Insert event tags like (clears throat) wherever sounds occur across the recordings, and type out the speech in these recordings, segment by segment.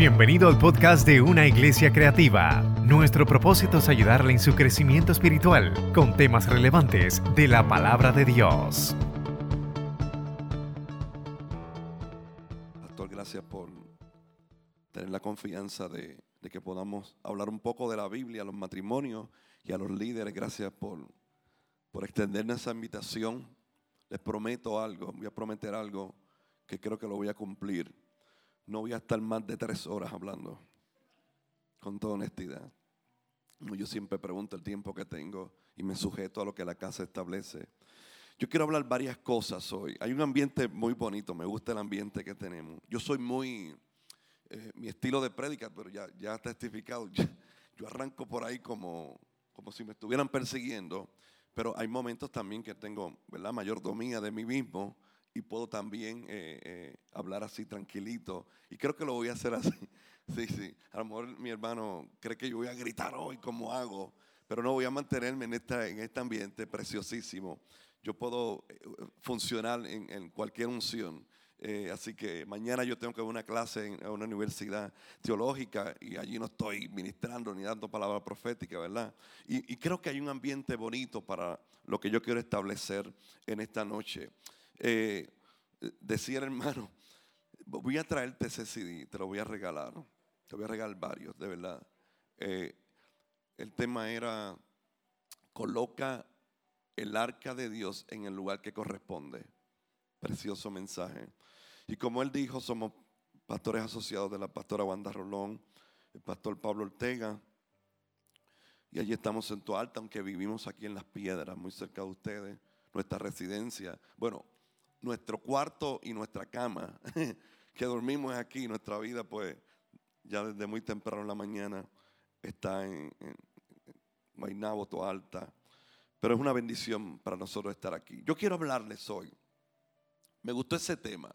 Bienvenido al podcast de Una Iglesia Creativa. Nuestro propósito es ayudarle en su crecimiento espiritual con temas relevantes de la palabra de Dios. Pastor, gracias por tener la confianza de, de que podamos hablar un poco de la Biblia a los matrimonios y a los líderes. Gracias por, por extendernos esa invitación. Les prometo algo, voy a prometer algo que creo que lo voy a cumplir. No voy a estar más de tres horas hablando, con toda honestidad. Yo siempre pregunto el tiempo que tengo y me sujeto a lo que la casa establece. Yo quiero hablar varias cosas hoy. Hay un ambiente muy bonito, me gusta el ambiente que tenemos. Yo soy muy, eh, mi estilo de prédica, pero ya, ya testificado, (laughs) yo arranco por ahí como, como si me estuvieran persiguiendo, pero hay momentos también que tengo, ¿verdad? Mayordomía de mí mismo y puedo también eh, eh, hablar así tranquilito. Y creo que lo voy a hacer así. (laughs) Sí, sí. A lo mejor mi hermano cree que yo voy a gritar hoy como hago, pero no voy a mantenerme en, esta, en este ambiente preciosísimo. Yo puedo eh, funcionar en, en cualquier unción. así que mañana yo tengo que dar una clase en una universidad teológica y allí no estoy ministrando ni dando palabra profética, ¿verdad? Y, y creo que hay un ambiente bonito para lo que yo quiero establecer en esta noche. Eh, decía el hermano, voy a traerte ese CD, te lo voy a regalar. Te voy a regalar varios, de verdad. Eh, el tema era, coloca el arca de Dios en el lugar que corresponde. Precioso mensaje. Y como él dijo, somos pastores asociados de la pastora Wanda Rolón, el pastor Pablo Ortega. Y allí estamos en Alta, aunque vivimos aquí en Las Piedras, muy cerca de ustedes, nuestra residencia. Bueno, nuestro cuarto y nuestra cama, (laughs) que dormimos aquí, nuestra vida pues ya desde muy temprano en la mañana está en, en Alta. Pero es una bendición para nosotros estar aquí. Yo quiero hablarles hoy. Me gustó ese tema,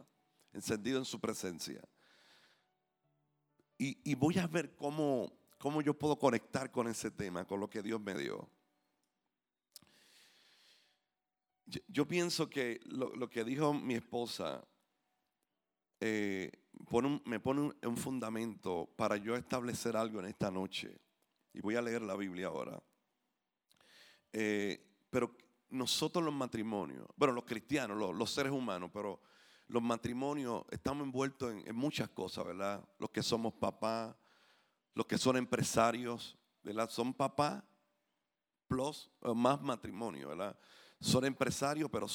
encendido en su presencia. Y, y voy a ver cómo, cómo yo puedo conectar con ese tema, con lo que Dios me dio. Yo, pienso que lo, que dijo mi esposa eh, me pone un, fundamento para yo establecer algo en esta noche. Y voy a leer la Biblia ahora. Eh, pero nosotros los matrimonios, bueno, los cristianos, los, seres humanos, pero los matrimonios estamos envueltos en, en, muchas cosas, ¿verdad? Los que somos papás, los que son empresarios, ¿verdad? Son papás plus más matrimonio, ¿verdad? Son empresarios, pero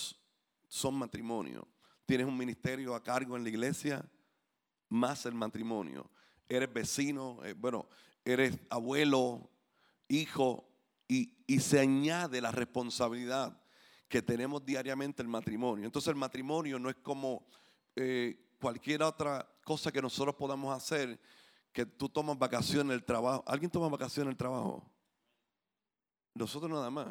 son matrimonio. Tienes un ministerio a cargo en la iglesia, más el matrimonio. Eres vecino, eh, bueno, eres abuelo, hijo, y, se añade la responsabilidad que tenemos diariamente el matrimonio. Entonces el matrimonio no es como eh, cualquier otra cosa que nosotros podamos hacer, que tú tomas vacaciones en el trabajo. ¿Alguien toma vacaciones en el trabajo? Nosotros nada más,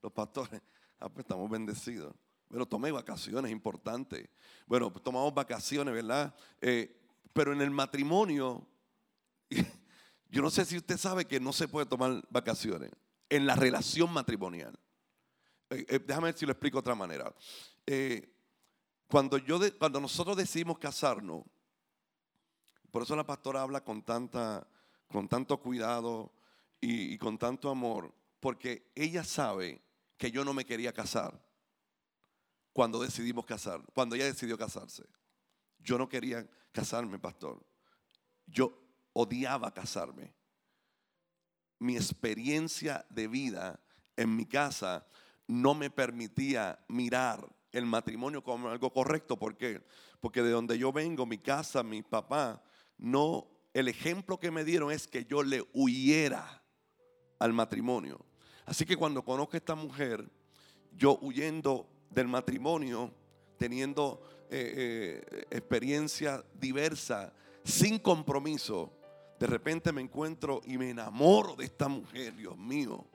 los pastores. Ah, pues estamos bendecidos. Pero tomé vacaciones importantes. Bueno, pues tomamos vacaciones, ¿verdad? Eh, pero en el matrimonio, (laughs) yo no sé si usted sabe que no se puede tomar vacaciones. En la relación matrimonial. Eh, eh, déjame ver si lo explico de otra manera. cuando, yo cuando nosotros decidimos casarnos, por eso la pastora habla con, tanta, con tanto cuidado y, y con tanto amor, porque ella sabe que yo no me quería casar cuando decidimos casar, cuando ella decidió casarse. Yo no quería casarme, pastor. Yo odiaba casarme. Mi experiencia de vida en mi casa no me permitía mirar el matrimonio como algo correcto. ¿Por qué? Porque de donde yo vengo, mi casa, mi papá, no, el ejemplo que me dieron es que yo le huyera al matrimonio. Así que cuando conozco a esta mujer, yo huyendo del matrimonio, teniendo eh, eh, experiencia diversa, sin compromiso, de repente me encuentro y me enamoro de esta mujer, Dios mío.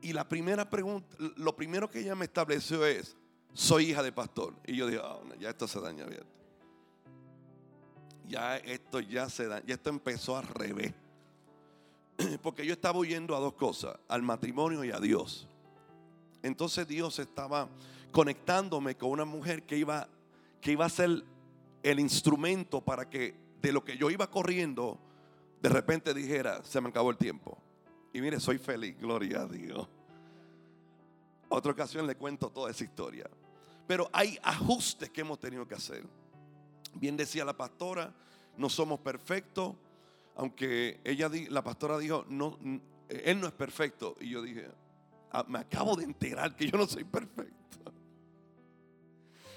Y la primera pregunta, lo primero que ella me estableció es, soy hija de pastor. Y yo dije, ah, ya esto se daña bien. Ya esto ya se daña, ya esto empezó al revés. (clears throat) porque yo estaba huyendo a dos cosas, al matrimonio y a Dios. Entonces Dios estaba conectándome con una mujer que iba, que iba a ser el instrumento para que de lo que yo iba corriendo, de repente dijera, se me acabó el tiempo. Y mire, soy feliz, gloria a Dios. Otra ocasión le cuento toda esa historia. Pero hay ajustes que hemos tenido que hacer. Bien decía la pastora, no somos perfectos, aunque ella, la pastora dijo, no, él no es perfecto. Y yo dije, ah, me acabo de enterar que yo no soy perfecto. (laughs)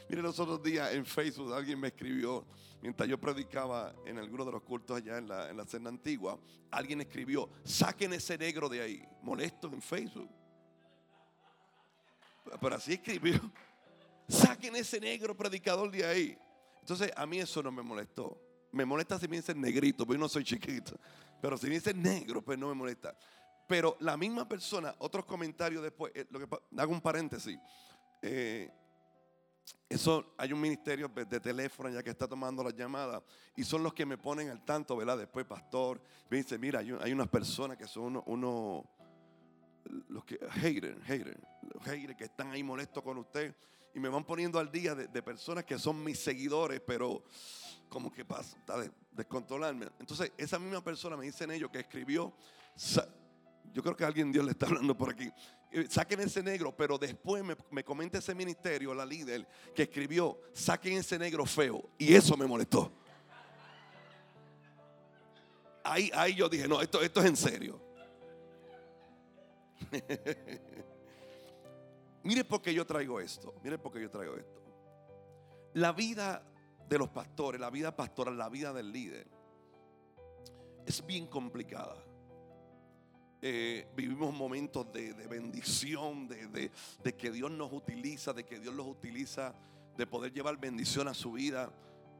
Mire, los otros días en Facebook alguien me escribió, mientras yo predicaba en alguno de los cultos allá en la, en la cena antigua, alguien escribió, saquen ese negro de ahí, molesto en Facebook. Pero así escribió, (laughs) saquen ese negro predicador de ahí. Entonces a mí eso no me molestó. Me molesta si me dicen negrito, porque yo no soy chiquito. Pero si me dicen negro, pues no me molesta. Pero la misma persona, otros comentarios después, eh, lo que, hago un paréntesis. Eh, eso hay un ministerio de teléfono ya que está tomando las llamadas y son los que me ponen al tanto, ¿verdad? Después, pastor, me dice, mira, hay, unas personas que son uno, los que, haters, haters, los haters que están ahí molestos con usted y me van poniendo al día de, personas que son mis seguidores, pero como que pasa, está de, descontrolarme. Entonces, esa misma persona me dicen ellos que escribió, yo creo que alguien Dios le está hablando por aquí, eh, saquen ese negro, pero después me, comenta ese ministerio, la líder, que escribió, saquen ese negro feo. Y eso me molestó. Ahí, ahí yo dije, no, esto, esto es en serio. (laughs) Mire por qué yo traigo esto. Mire por qué yo traigo esto. La vida de los pastores, la vida pastoral, la vida del líder es bien complicada. Eh, vivimos momentos de, bendición, de, que Dios nos utiliza, de que Dios los utiliza, de poder llevar bendición a su vida.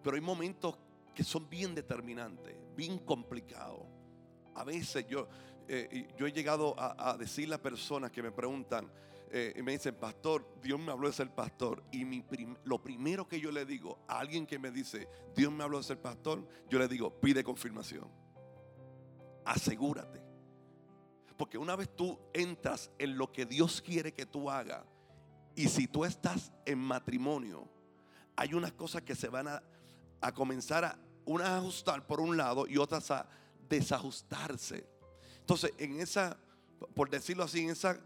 Pero hay momentos que son bien determinantes, bien complicados. A veces yo, eh, yo he llegado a, decirle a personas que me preguntan, eh, y me dicen, pastor, Dios me habló de ser pastor. Y mi lo primero que yo le digo a alguien que me dice, Dios me habló de ser pastor, yo le digo, pide confirmación. Asegúrate. Porque una vez tú entras en lo que Dios quiere que tú hagas, y si tú estás en matrimonio, hay unas cosas que se van a, a comenzar a, unas a ajustar por un lado y otras a desajustarse. Entonces, en esa, por decirlo así, en esa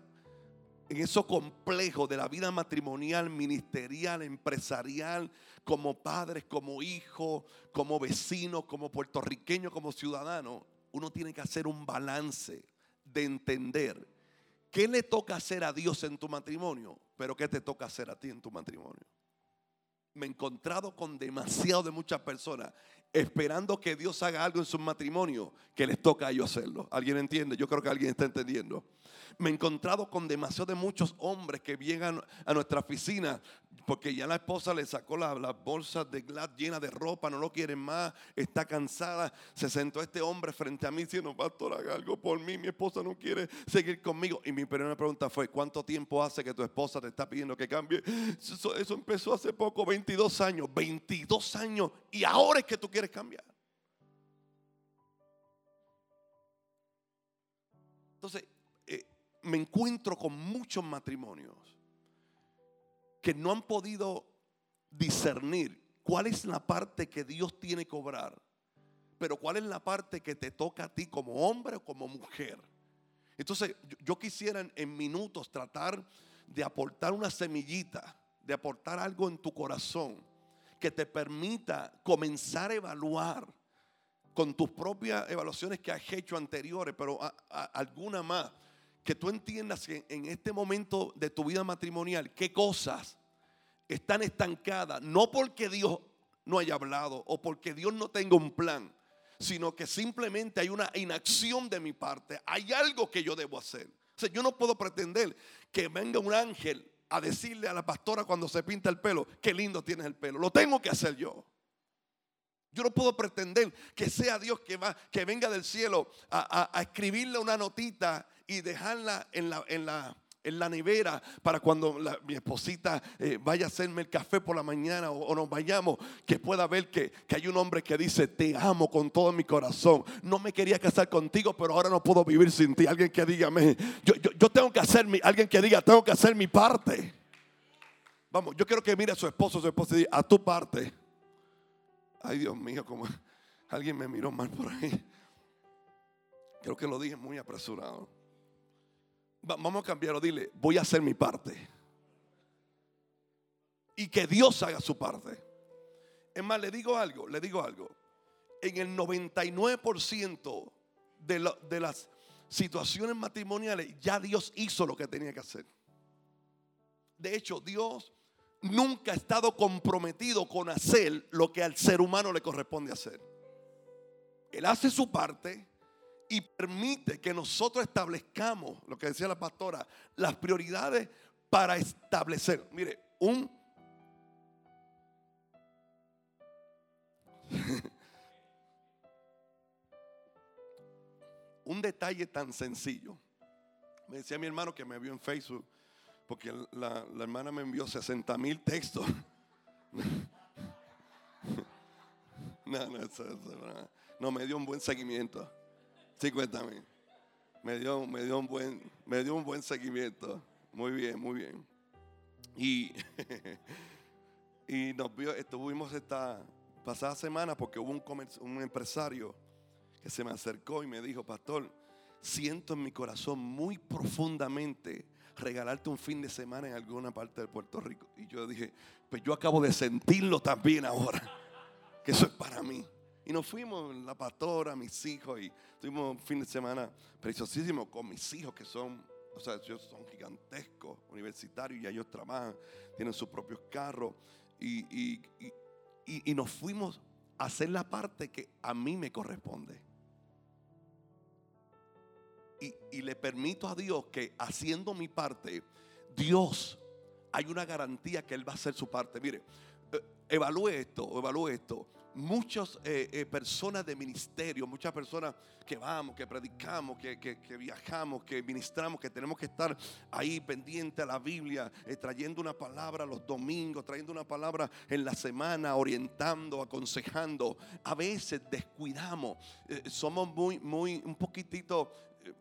en eso complejo de la vida matrimonial, ministerial, empresarial, como padres, como hijos, como vecinos, como puertorriqueño, como ciudadano, uno tiene que hacer un balance de entender qué le toca hacer a Dios en tu matrimonio, pero qué te toca hacer a ti en tu matrimonio. Me he encontrado con demasiado de muchas personas esperando que Dios haga algo en su matrimonio que les toca a ellos hacerlo. ¿Alguien entiende? Yo creo que alguien está entendiendo me he encontrado con demasiado de muchos hombres que llegan a nuestra oficina porque ya la esposa le sacó las bolsas de Glad llenas de ropa, no lo quieren más, está cansada. Se sentó este hombre frente a mí diciendo, pastor, haga algo por mí, mi esposa no quiere seguir conmigo. Y mi primera pregunta fue, ¿cuánto tiempo hace que tu esposa te está pidiendo que cambie? Eso, empezó hace poco, 22 años, 22 años, y ahora es que tú quieres cambiar. Entonces, me encuentro con muchos matrimonios que no han podido discernir cuál es la parte que Dios tiene que cobrar, pero cuál es la parte que te toca a ti como hombre o como mujer. Entonces, yo quisiera en, minutos tratar de aportar una semillita, de aportar algo en tu corazón que te permita comenzar a evaluar con tus propias evaluaciones que has hecho anteriores, pero alguna más que tú entiendas que en este momento de tu vida matrimonial, qué cosas están estancadas, no porque Dios no haya hablado o porque Dios no tenga un plan, sino que simplemente hay una inacción de mi parte, hay algo que yo debo hacer. O sea, yo no puedo pretender que venga un ángel a decirle a la pastora cuando se pinta el pelo, qué lindo tienes el pelo. Lo tengo que hacer yo. Yo no puedo pretender que sea Dios que, va, que venga del cielo a, a escribirle una notita y dejarla en la, en la, en la nevera para cuando mi esposita eh, vaya a hacerme el café por la mañana o, nos vayamos, que pueda ver que, hay un hombre que dice, te amo con todo mi corazón. No me quería casar contigo, pero ahora no puedo vivir sin ti. Alguien que diga, yo, yo, tengo que hacer mi, alguien que diga, tengo que hacer mi parte. Vamos, yo quiero que mire a su esposo, su esposa y diga, a tu parte. Ay, Dios mío, como (laughs) alguien me miró mal por ahí. Creo que lo dije muy apresurado. vamos a cambiarlo, dile, voy a hacer mi parte. Y que Dios haga su parte. Es más, le digo algo, le digo algo. En el 99% de, de las situaciones matrimoniales ya Dios hizo lo que tenía que hacer. De hecho, Dios nunca ha estado comprometido con hacer lo que al ser humano le corresponde hacer. Él hace su parte y permite que nosotros establezcamos, lo que decía la pastora, las prioridades para establecer. Mire, un... (laughs) un detalle tan sencillo. Me decía mi hermano que me vio en Facebook porque la, hermana me envió 60 mil textos. (laughs) No, no, no, me dio un buen seguimiento. 50 mil. Me dio, me, dio un buen, me dio un buen seguimiento. Muy bien, muy bien. Y, (laughs) y nos vio, estuvimos esta pasada semana porque hubo un, un empresario que se me acercó y me dijo, pastor, siento en mi corazón muy profundamente regalarte un fin de semana en alguna parte de Puerto Rico. Y yo dije, pues yo acabo de sentirlo también ahora, (laughs) que eso es para mí. Y nos fuimos, la pastora, mis hijos, y tuvimos un fin de semana preciosísimo con mis hijos que son, o sea, ellos son gigantescos, universitarios, y ellos trabajan, tienen sus propios carros. Y, y, y, y nos fuimos a hacer la parte que a mí me corresponde y, le permito a Dios que haciendo mi parte, Dios, hay una garantía que Él va a hacer su parte. Mire, eh, evalúe esto, evalúe esto. Muchas eh, eh, personas de ministerio, muchas personas que vamos, que predicamos, que, viajamos, que ministramos, que tenemos que estar ahí pendiente a la Biblia, trayendo una palabra los domingos, trayendo una palabra en la semana, orientando, aconsejando. A veces descuidamos, somos muy, muy, un poquitito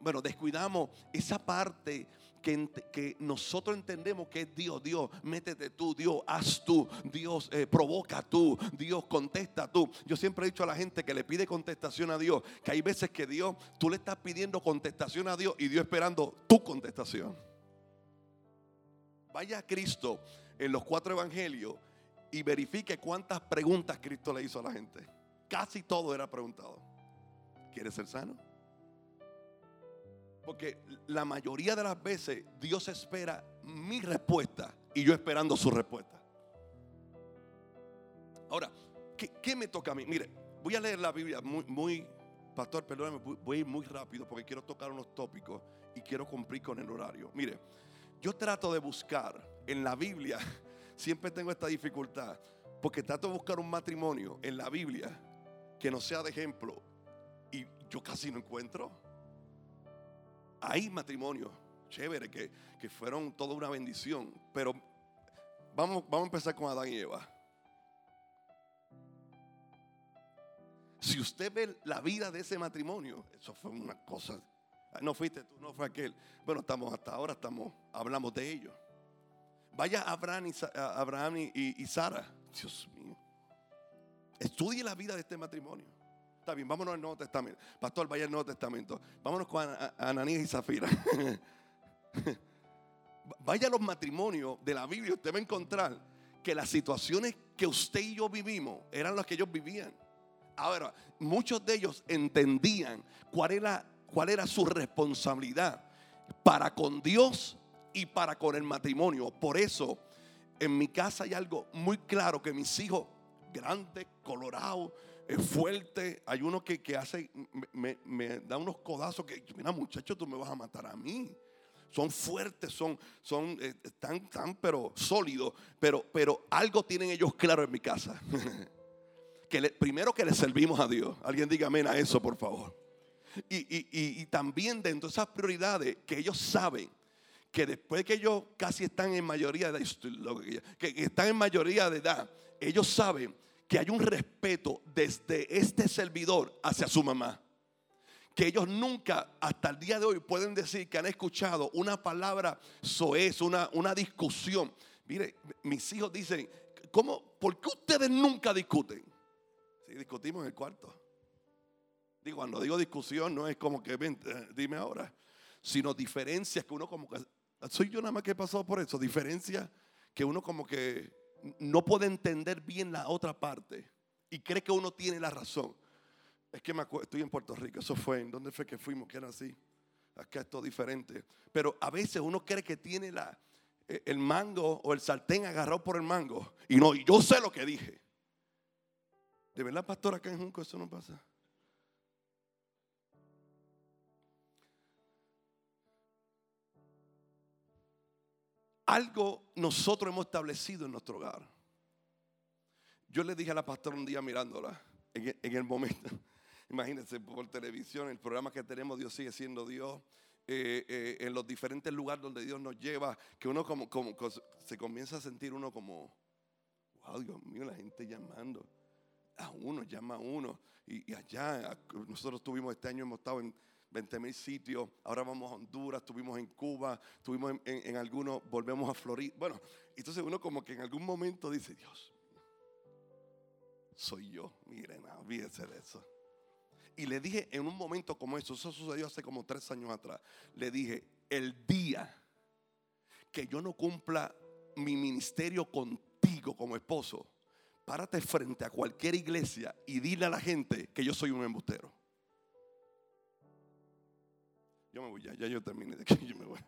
bueno, descuidamos esa parte que, que, nosotros entendemos que es Dios. Dios, métete tú, Dios, haz tú, Dios, eh, provoca tú, Dios, contesta tú. Yo siempre he dicho a la gente que le pide contestación a Dios, que hay veces que Dios, tú le estás pidiendo contestación a Dios y Dios esperando tu contestación. Vaya a Cristo en los cuatro evangelios y verifique cuántas preguntas Cristo le hizo a la gente. Casi todo era preguntado. ¿Quieres ser sano? Porque la mayoría de las veces Dios espera mi respuesta y yo esperando su respuesta. Ahora, ¿qué, me toca a mí? Mire, voy a leer la Biblia muy, muy pastor, perdóname, voy a ir muy rápido porque quiero tocar unos tópicos y quiero cumplir con el horario. Mire, yo trato de buscar en la Biblia, (laughs) siempre tengo esta dificultad, porque trato de buscar un matrimonio en la Biblia que no sea de ejemplo y yo casi no encuentro. Hay matrimonios chévere que, fueron toda una bendición. Pero vamos, vamos a empezar con Adán y Eva. Si usted ve la vida de ese matrimonio, eso fue una cosa. No fuiste tú, no fue aquel. Bueno, estamos hasta ahora estamos, hablamos de ellos. Vaya Abraham y, Abraham y Sara. Dios mío. Estudie la vida de este matrimonio. Bien, vámonos al Nuevo Testamento. Pastor, vaya al Nuevo Testamento. Vámonos con Ananías y Zafira. (laughs) vaya a los matrimonios de la Biblia. Usted va a encontrar que las situaciones que usted y yo vivimos eran las que ellos vivían. Ahora, muchos de ellos entendían cuál era, cuál era su responsabilidad para con Dios y para con el matrimonio. Por eso, en mi casa hay algo muy claro que mis hijos, grandes, colorados, es fuerte. Hay uno que, hace, me, da unos codazos que, mira muchacho, tú me vas a matar a mí. Son fuertes, son, son eh, tan, tan, pero sólidos. Pero, pero algo tienen ellos claro en mi casa. (laughs) que primero que le servimos a Dios. Alguien diga amén a eso, por favor. Y, también dentro de esas prioridades que ellos saben que después que ellos casi están en mayoría de que están en mayoría de edad, ellos saben que hay un respeto desde este servidor hacia su mamá. Que ellos nunca, hasta el día de hoy, pueden decir que han escuchado una palabra soez, una, una discusión. Mire, mis hijos dicen, ¿cómo? ¿Por qué ustedes nunca discuten? Sí, discutimos en el cuarto. Digo, cuando digo discusión no es como que, ven, eh, dime ahora, sino diferencias que uno como que, soy yo nada más que he pasado por eso, diferencias que uno como que no puede entender bien la otra parte y cree que uno tiene la razón. Es que me acuerdo, estoy en Puerto Rico, eso fue, ¿en dónde fue que fuimos? Que era así. Acá es todo diferente. Pero a veces uno cree que tiene la, eh, el mango o el sartén agarrado por el mango. Y no, yo sé lo que dije. ¿De verdad, pastor, acá en Junco eso no pasa? Algo nosotros hemos establecido en nuestro hogar. Yo le dije a la pastora un día mirándola, en el, momento, (laughs) imagínense por televisión, el programa que tenemos, Dios sigue siendo Dios. Eh, eh, en los diferentes lugares donde Dios nos lleva, que uno como, como, se comienza a sentir uno como, wow, Dios mío, la gente llamando a uno, llama a uno. Y, allá, nosotros tuvimos este año, hemos estado en 20 mil sitios, ahora vamos a Honduras, estuvimos en Cuba, estuvimos en, algunos, volvemos a Florida. Bueno, entonces uno como que en algún momento dice, Dios, soy yo, miren, olvídense de eso. Y le dije en un momento como eso, eso sucedió hace como tres años atrás, le dije, el día que yo no cumpla mi ministerio contigo como esposo, párate frente a cualquier iglesia y dile a la gente que yo soy un embustero. Yo me voy ya, ya yo terminé de que (laughs) yo me voy.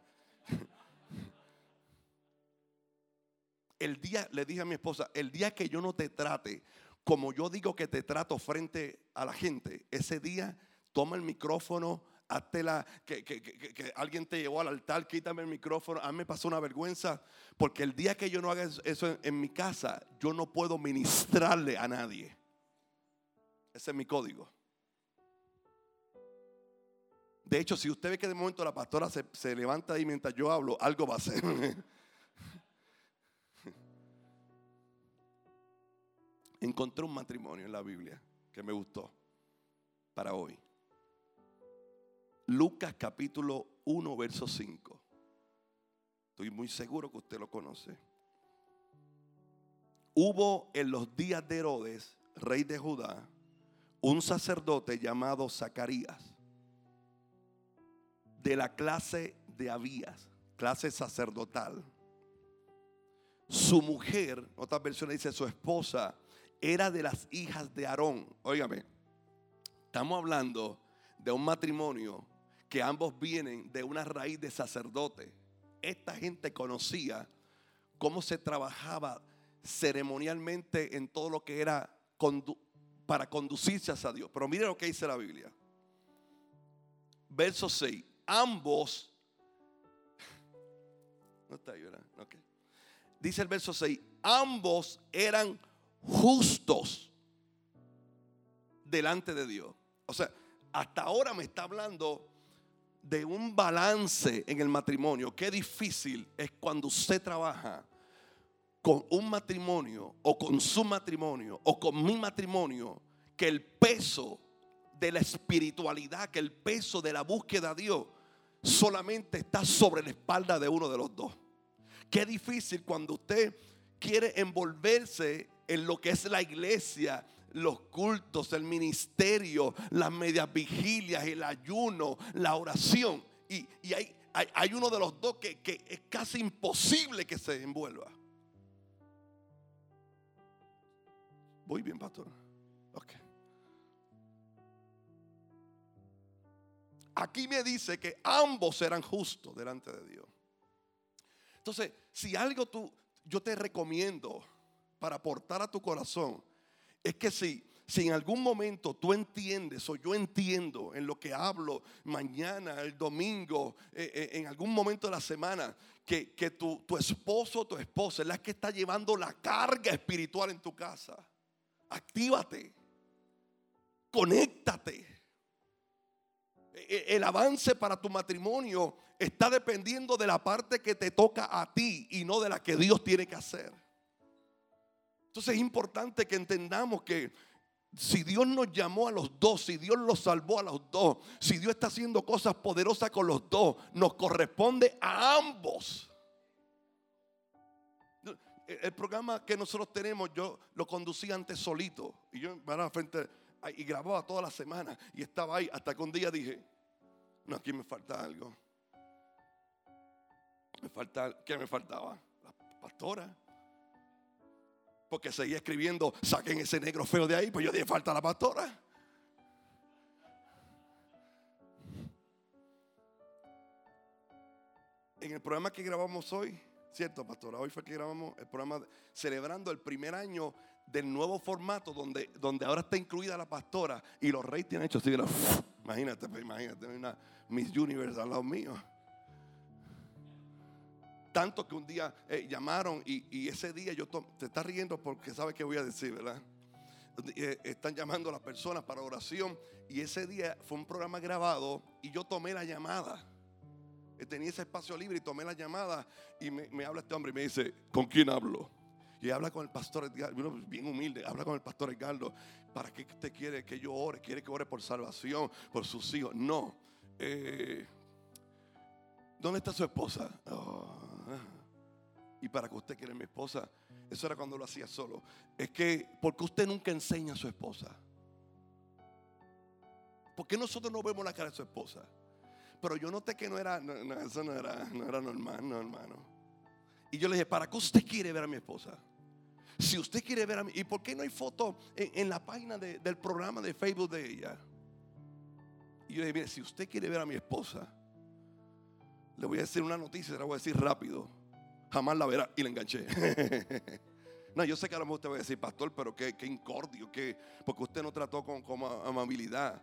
El día, le dije a mi esposa, el día que yo no te trate como yo digo que te trato frente a la gente, ese día toma el micrófono, hazte la, que, que, alguien te llevó al altar, quítame el micrófono. A mí me pasó una vergüenza, porque el día que yo no haga eso en, mi casa, yo no puedo ministrarle a nadie. Ese es mi código. De hecho, si usted ve que de momento la pastora se, se levanta ahí mientras yo hablo, algo va a hacer. (laughs) encontré un matrimonio en la Biblia que me gustó para hoy. Lucas capítulo 1, verso 5. Estoy muy seguro que usted lo conoce. Hubo en los días de Herodes, rey de Judá, un sacerdote llamado Zacarías, de la clase de Abías, clase sacerdotal. Su mujer, otra versión dice su esposa, era de las hijas de Aarón. Óigame, estamos hablando de un matrimonio que ambos vienen de una raíz de sacerdote. Esta gente conocía cómo se trabajaba ceremonialmente en todo lo que era para conducirse hacia Dios. Pero mire lo que dice la Biblia. Verso 6. Ambos. No está ¿verdad? Dice el verso 6. Ambos eran justos delante de Dios. O sea, hasta ahora me está hablando de un balance en el matrimonio. Qué difícil es cuando usted trabaja con un matrimonio o con su matrimonio o con mi matrimonio, que el peso de la espiritualidad, que el peso de la búsqueda de Dios solamente está sobre la espalda de uno de los dos. Qué difícil cuando usted quiere envolverse en lo que es la iglesia, los cultos, el ministerio, las medias vigilias, el ayuno, la oración. Y, hay, hay, uno de los dos que, que es casi imposible que se envuelva. Voy bien, pastor. Aquí me dice que ambos eran justos delante de Dios. Entonces, si algo tú, yo te recomiendo para aportar a tu corazón es que si, si en algún momento tú entiendes o yo entiendo en lo que hablo mañana, el domingo, eh, eh, en algún momento de la semana, que, que tu, tu esposo o tu esposa es la que está llevando la carga espiritual en tu casa, actívate, conéctate. E, e, el avance para tu matrimonio está dependiendo de la parte que te toca a ti y no de la que Dios tiene que hacer. Entonces es importante que entendamos que si Dios nos llamó a los dos, si Dios los salvó a los dos, si Dios está haciendo cosas poderosas con los dos, nos corresponde a ambos. el programa que nosotros tenemos, yo lo conducía antes solito. Y yo a la frente y grababa toda la semana. Y estaba ahí hasta que un día dije, no, aquí me falta algo. Me falta, ¿qué me faltaba? La pastora. Porque seguía escribiendo, saquen ese negro feo de ahí, pues yo dije, falta la pastora. En el programa que grabamos hoy, ¿cierto, pastora? Hoy fue que grabamos el programa celebrando el primer año del nuevo formato donde, donde ahora está incluida la pastora y los reyes tienen hecho así. imagínate, pues, imagínate, una Miss Universe al lado mío. Tanto que un día eh, llamaron y, ese día yo te está riendo porque sabe que voy a decir, ¿verdad? Eh, están llamando a las personas para oración y ese día fue un programa grabado y yo tomé la llamada. Eh, tenía ese espacio libre y tomé la llamada y me, habla este hombre y me dice, ¿con quién hablo? Y habla con el pastor Edgardo, bien humilde, habla con el pastor Edgardo, ¿para qué te quiere que yo ore? ¿Quiere que ore por salvación, por sus hijos? No. ¿Dónde está su esposa? Oh y para que usted quiera mi esposa. Eso era cuando lo hacía solo. Es que, porque usted nunca enseña a su esposa? ¿Por qué nosotros no vemos la cara de su esposa? Pero yo noté que no era, eso no era, no era normal, no hermano. Y yo le dije, ¿para qué usted quiere ver a mi esposa? Si usted quiere ver a mi, ¿y por qué no hay foto en, la página del programa de Facebook de ella? Y yo le dije, mire, si usted quiere ver a mi esposa, le voy a decir una noticia, se la voy a decir rápido jamás la verá. Y la enganché. (laughs) no, yo sé que a lo mejor usted va a decir, pastor, pero qué, incordio, que, porque usted no trató con, amabilidad.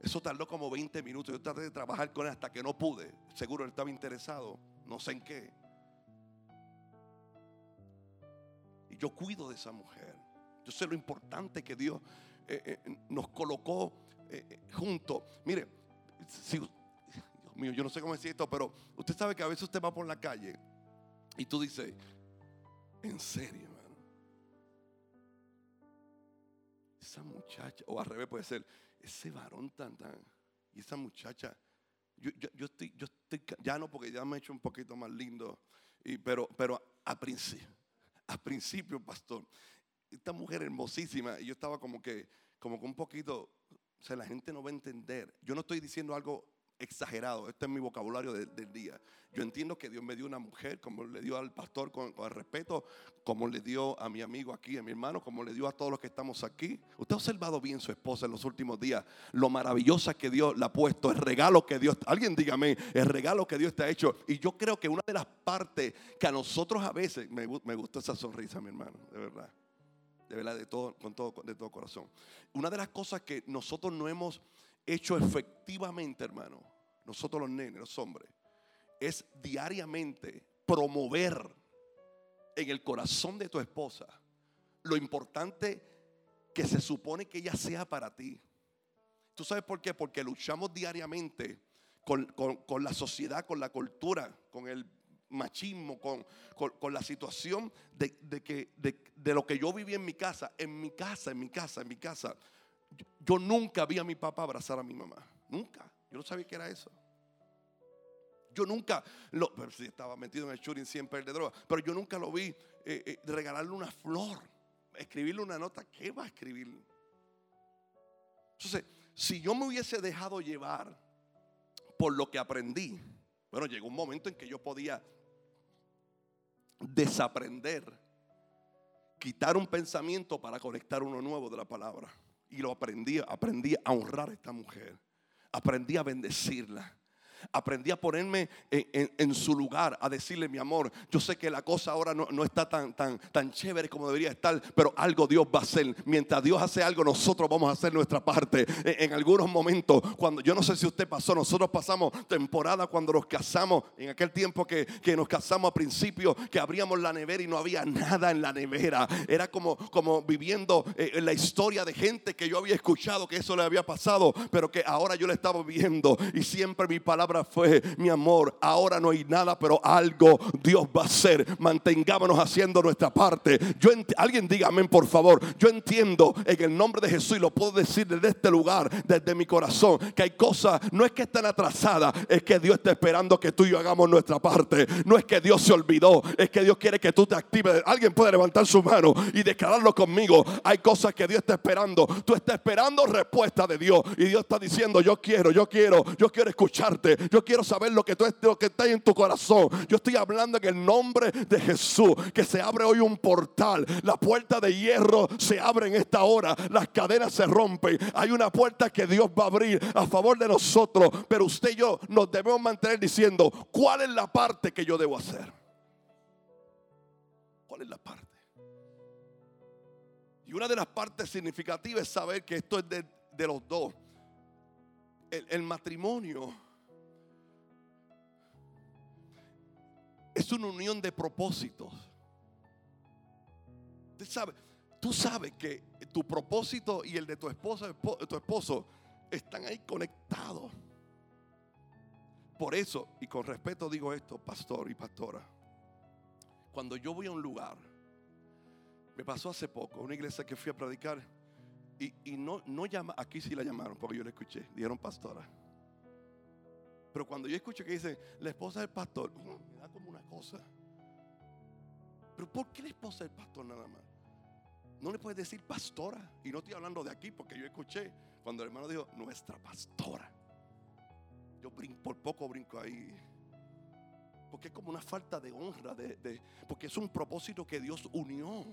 Eso tardó como 20 minutos. Yo traté de trabajar con él hasta que no pude. Seguro él estaba interesado. No sé en qué. Yo cuido de esa mujer. Yo sé lo importante que Dios eh, eh, nos colocó eh, juntos. Mire, Dios mío, yo no sé cómo decir esto, pero usted sabe que a veces usted va por la calle y tú dices, en serio, hermano. Esa muchacha, o al revés puede ser, ese varón tan, tan, y esa muchacha, yo, yo, estoy, yo estoy, ya no porque ya me he hecho un poquito más lindo, pero, pero a principio, a principio, pastor, esta mujer hermosísima, y yo estaba como que, como que un poquito, o sea, la gente no va a entender. Yo no estoy diciendo algo exagerado. Este es mi vocabulario del día. Yo entiendo que Dios me dio una mujer, como le dio al pastor con, el respeto, como le dio a mi amigo aquí, a mi hermano, como le dio a todos los que estamos aquí. Usted ha observado bien su esposa en los últimos días, lo maravillosa que Dios le ha puesto, el regalo que Dios, alguien dígame, el regalo que Dios te ha hecho. Y yo creo que una de las partes que a nosotros a veces, me, me gustó esa sonrisa, mi hermano, de verdad. De verdad, de todo, con todo, de todo corazón. Una de las cosas que nosotros no hemos hecho efectivamente, hermano, nosotros los nenes, los hombres, es diariamente promover en el corazón de tu esposa lo importante que se supone que ella sea para ti. ¿Tú sabes por qué? Porque luchamos diariamente con, la sociedad, con la cultura, con el machismo, con, la situación de, que, de, lo que yo viví en mi casa, en mi casa, en mi casa, en mi casa. Yo, nunca vi a mi papá abrazar a mi mamá. Nunca. Yo no sabía que era eso. Yo nunca lo, estaba metido en el shooting siempre de droga, pero yo nunca lo vi eh, eh, regalarle una flor, escribirle una nota. ¿Qué va a escribir? Entonces, si yo me hubiese dejado llevar por lo que aprendí, bueno, llegó un momento en que yo podía desaprender, quitar un pensamiento para conectar uno nuevo de la palabra. Y lo aprendí, aprendí a honrar a esta mujer, aprendí a bendecirla aprendí a ponerme en, su lugar, a decirle, mi amor, yo sé que la cosa ahora no, está tan, tan, tan chévere como debería estar, pero algo Dios va a hacer. Mientras Dios hace algo, nosotros vamos a hacer nuestra parte. En, algunos momentos, cuando yo no sé si usted pasó, nosotros pasamos temporada cuando nos casamos, en aquel tiempo que, nos casamos a principio, que abríamos la nevera y no había nada en la nevera. Era como, como viviendo eh, la historia de gente que yo había escuchado que eso le había pasado, pero que ahora yo le estaba viendo y siempre mi palabra fue, mi amor, ahora no hay nada, pero algo Dios va a hacer. Mantengámonos haciendo nuestra parte. Yo alguien diga amén, por favor. Yo entiendo en el nombre de Jesús y lo puedo decir desde este lugar, desde mi corazón, que hay cosas, no es que están atrasadas, es que Dios está esperando que tú y yo hagamos nuestra parte. No es que Dios se olvidó, es que Dios quiere que tú te actives. Alguien puede levantar su mano y declararlo conmigo. Hay cosas que Dios está esperando. Tú estás esperando respuesta de Dios y Dios está diciendo, yo quiero, yo quiero, yo quiero escucharte. Yo quiero saber lo que, tú, lo que está en tu corazón. Yo estoy hablando en el nombre de Jesús, que se abre hoy un portal. La puerta de hierro se abre en esta hora. Las cadenas se rompen. Hay una puerta que Dios va a abrir a favor de nosotros. Pero usted y yo nos debemos mantener diciendo, ¿cuál es la parte que yo debo hacer? ¿Cuál es la parte? Y una de las partes significativas es saber que esto es de, los dos. el matrimonio es una unión de propósitos. Usted sabe, tú sabes que tu propósito y el de tu esposa, tu esposo, están ahí conectados. Por eso, y con respeto digo esto, pastor y pastora, cuando yo voy a un lugar, me pasó hace poco, una iglesia que fui a predicar, y, no, no llama, aquí sí la llamaron, porque yo la escuché, dijeron pastora. Pero cuando yo escucho que dice la esposa del pastor, me da como una cosa. Pero ¿por qué la esposa del pastor nada más? No le puedes decir pastora. Y no estoy hablando de aquí porque yo escuché cuando el hermano dijo nuestra pastora. Yo por poco brinco ahí. Porque es como una falta de honra, de, porque es un propósito que Dios unió.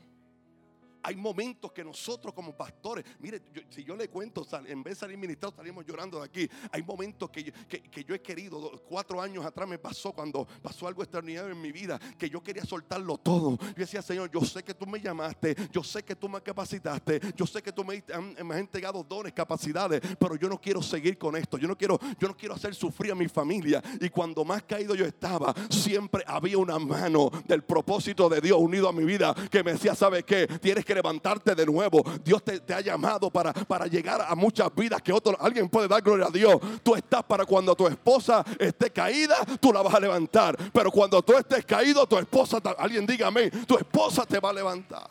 Hay momentos que nosotros como pastores, mire, si yo le cuento, en vez de salir ministrado, salimos llorando de aquí. Hay momentos que yo, que, yo he querido, cuatro años atrás me pasó cuando pasó algo extraordinario en mi vida, que yo quería soltarlo todo. Yo decía, Señor, yo sé que tú me llamaste, yo sé que tú me capacitaste, yo sé que tú me, me has entregado dones, capacidades, pero yo no quiero seguir con esto. Yo no quiero, yo no quiero hacer sufrir a mi familia. Y cuando más caído yo estaba, siempre había una mano del propósito de Dios unido a mi vida que me decía, ¿sabe qué? Tienes que levantarte de nuevo. Dios te, ha llamado para, para llegar a muchas vidas que otro, alguien puede dar gloria a Dios. Tú estás para cuando tu esposa esté caída, tú la vas a levantar. Pero cuando tú estés caído, tu esposa, alguien dígame, tu esposa te va a levantar.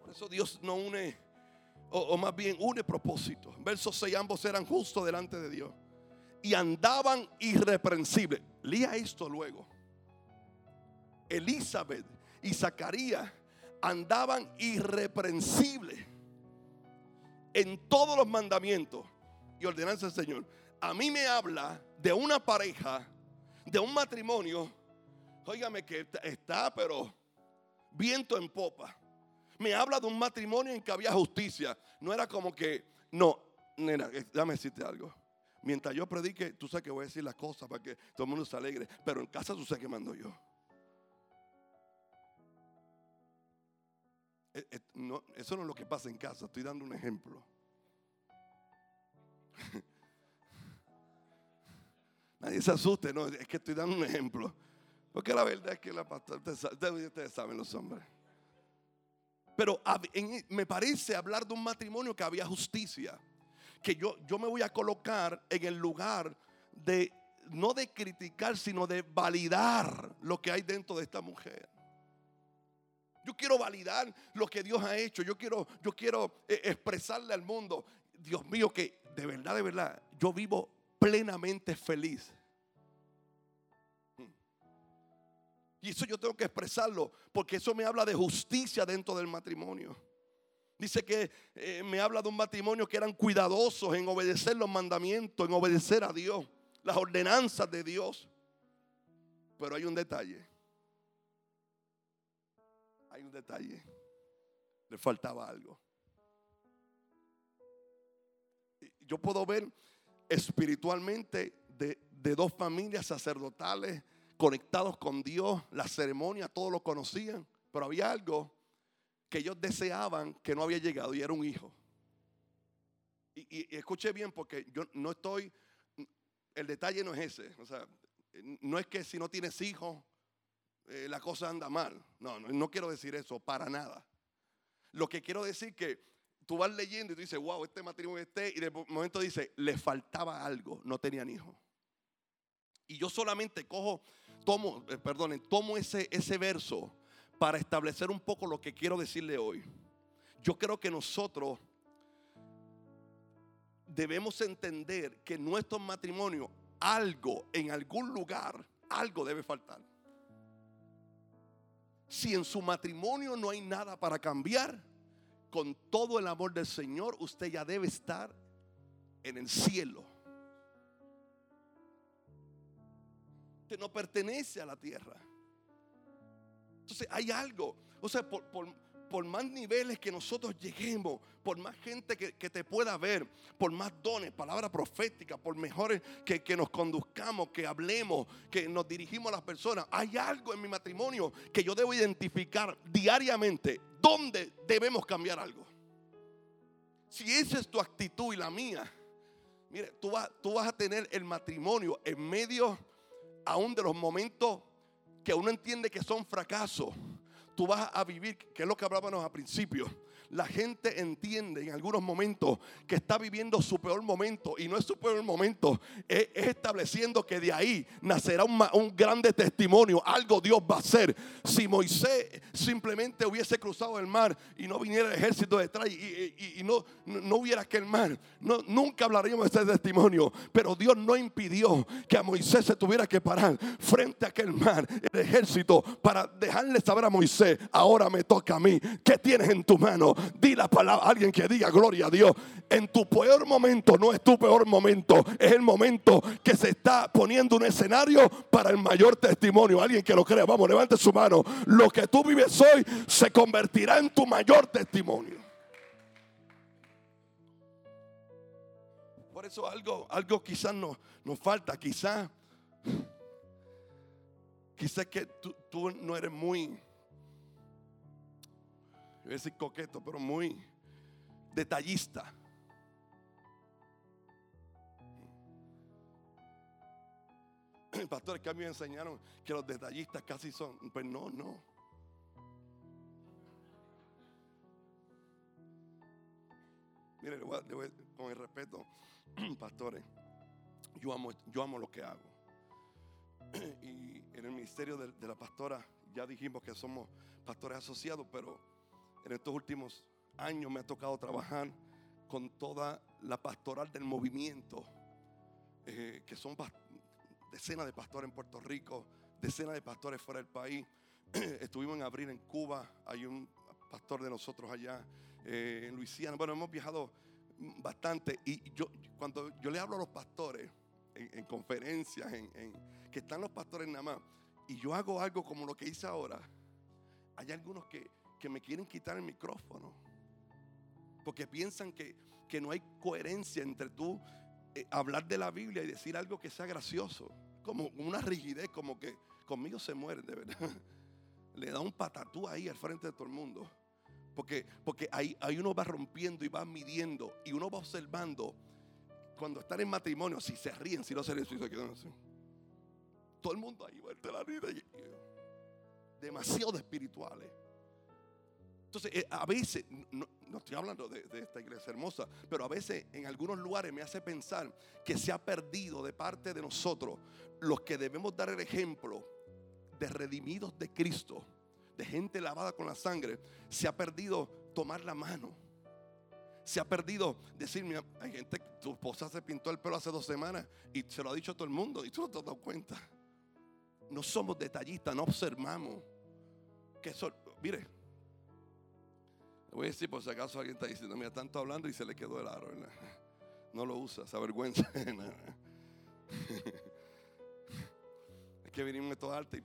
Por eso Dios no une, o, o más bien une propósito. Verso 6, ambos eran justos delante de Dios y andaban irreprensibles. Lía esto luego. Elizabeth y Zacarías andaban irreprensibles en todos los mandamientos y ordenanzas del Señor. A mí me habla de una pareja, de un matrimonio, óigame que está, pero viento en popa. Me habla de un matrimonio en que había justicia. No era como que, no, nena, eh, déjame decirte algo. Mientras yo predique, tú sabes que voy a decir las cosas para que todo el mundo se alegre. Pero en casa tú sabes que mando yo. Eh, eh, eso no es lo que pasa en casa, estoy dando un ejemplo. (laughs) Nadie se asuste, no, es que estoy dando un ejemplo. Porque la verdad es que la pastora, ustedes, saben los hombres. Pero me parece hablar de un matrimonio que había justicia. Que yo, yo me voy a colocar en el lugar de, no de criticar, sino de validar lo que hay dentro de esta mujer. Yo quiero validar lo que Dios ha hecho. Yo quiero, yo quiero eh, expresarle al mundo, Dios mío, que de verdad, de verdad, yo vivo plenamente feliz. Y eso yo tengo que expresarlo, porque eso me habla de justicia dentro del matrimonio. Dice que eh, me habla de un matrimonio que eran cuidadosos en obedecer los mandamientos, en obedecer a Dios, las ordenanzas de Dios. Pero hay un detalle hay un detalle. Le faltaba algo. Yo puedo ver espiritualmente de, dos familias sacerdotales conectados con Dios, la ceremonia, todos lo conocían, pero había algo que ellos deseaban que no había llegado y era un hijo. Y, escuche bien porque yo no estoy, el detalle no es ese, o sea, no es que si no tienes hijos eh, la cosa anda mal. No, no, no quiero decir eso para nada. Lo que quiero decir que tú vas leyendo y tú dices, wow, este matrimonio este, y de momento dice, le faltaba algo, no tenían hijos. Y yo solamente cojo, tomo, eh, perdonen, tomo ese, ese verso para establecer un poco lo que quiero decirle hoy. Yo creo que nosotros debemos entender que en nuestro matrimonio algo, en algún lugar, algo debe faltar. Si en su matrimonio no hay nada para cambiar, con todo el amor del Señor, usted ya debe estar en el cielo. Usted no pertenece a la tierra. Entonces hay algo. O sea, por, por más niveles que nosotros lleguemos, por más gente que, te pueda ver, por más dones, palabra profética, por mejores que, que, nos conduzcamos, que hablemos, que nos dirigimos a las personas, hay algo en mi matrimonio que yo debo identificar diariamente. ¿Dónde debemos cambiar algo? Si esa es tu actitud y la mía, mire, tú, vas, tú vas a tener el matrimonio en medio aún de los momentos que uno entiende que son fracasos tú vas a vivir, que es lo que hablábamos al principio. La gente entiende en algunos momentos que está viviendo su peor momento y no es su peor momento, es, estableciendo que de ahí nacerá un, un, grande testimonio, algo Dios va a hacer. Si Moisés simplemente hubiese cruzado el mar y no viniera el ejército detrás y, no, no, hubiera aquel mar, no, nunca hablaríamos de ese testimonio, pero Dios no impidió que a Moisés se tuviera que parar frente a aquel mar, el ejército, para dejarle saber a Moisés ahora me toca a mí. ¿Qué tienes en tu mano? Di la palabra, alguien que diga gloria a Dios. En tu peor momento no es tu peor momento, es el momento que se está poniendo un escenario para el mayor testimonio. Alguien que lo crea, vamos, levante su mano. Lo que tú vives hoy se convertirá en tu mayor testimonio. Por eso algo, algo quizás nos, nos falta, quizás, quizás que tú, tú no eres muy a decir coqueto, pero muy detallista. (clears throat) Pastores que a mí me enseñaron que los detallistas casi son, pues no, no. Mire, con el respeto, (clears throat) pastores, yo amo, yo amo lo que hago. (clears throat) Y en el ministerio de la pastora ya dijimos que somos pastores asociados, pero en estos últimos años me ha tocado trabajar con toda la pastoral del movimiento, eh, que son decenas de pastores en Puerto Rico, decenas de pastores fuera del país. (clears throat) Estuvimos en abril en Cuba, hay un pastor de nosotros allá eh, en Luisiana. Bueno, hemos viajado bastante y yo cuando yo le hablo a los pastores en, conferencias, en, que están los pastores nada más, y yo hago algo como lo que hice ahora, hay algunos que que me quieren quitar el micrófono. Porque piensan que, no hay coherencia entre tú eh, hablar de la Biblia y decir algo que sea gracioso. Como una rigidez, como que conmigo se muere, de verdad. (laughs) Le da un patatú ahí al frente de todo el mundo. Porque, porque ahí, ahí uno va rompiendo y va midiendo y uno va observando cuando están en matrimonio, si se ríen, si no se ríen, si se quedan así. Todo el mundo ahí, va la vida. Demasiado espirituales. Entonces, eh, a veces, no, estoy hablando de, esta iglesia hermosa, pero a veces en algunos lugares me hace pensar que se ha perdido de parte de nosotros los que debemos dar el ejemplo de redimidos de Cristo, de gente lavada con la sangre, se ha perdido tomar la mano. Se ha perdido decirme, hay gente, tu esposa se pintó el pelo hace dos semanas y se lo ha dicho a todo el mundo y tú no te has dado cuenta. No somos detallistas, no observamos. Que eso, mire, voy a decir por si acaso alguien está diciendo, mira, tanto hablando y se le quedó el aro. (laughs) No lo usa, esa vergüenza. (laughs) (laughs) es que vinimos todo alto y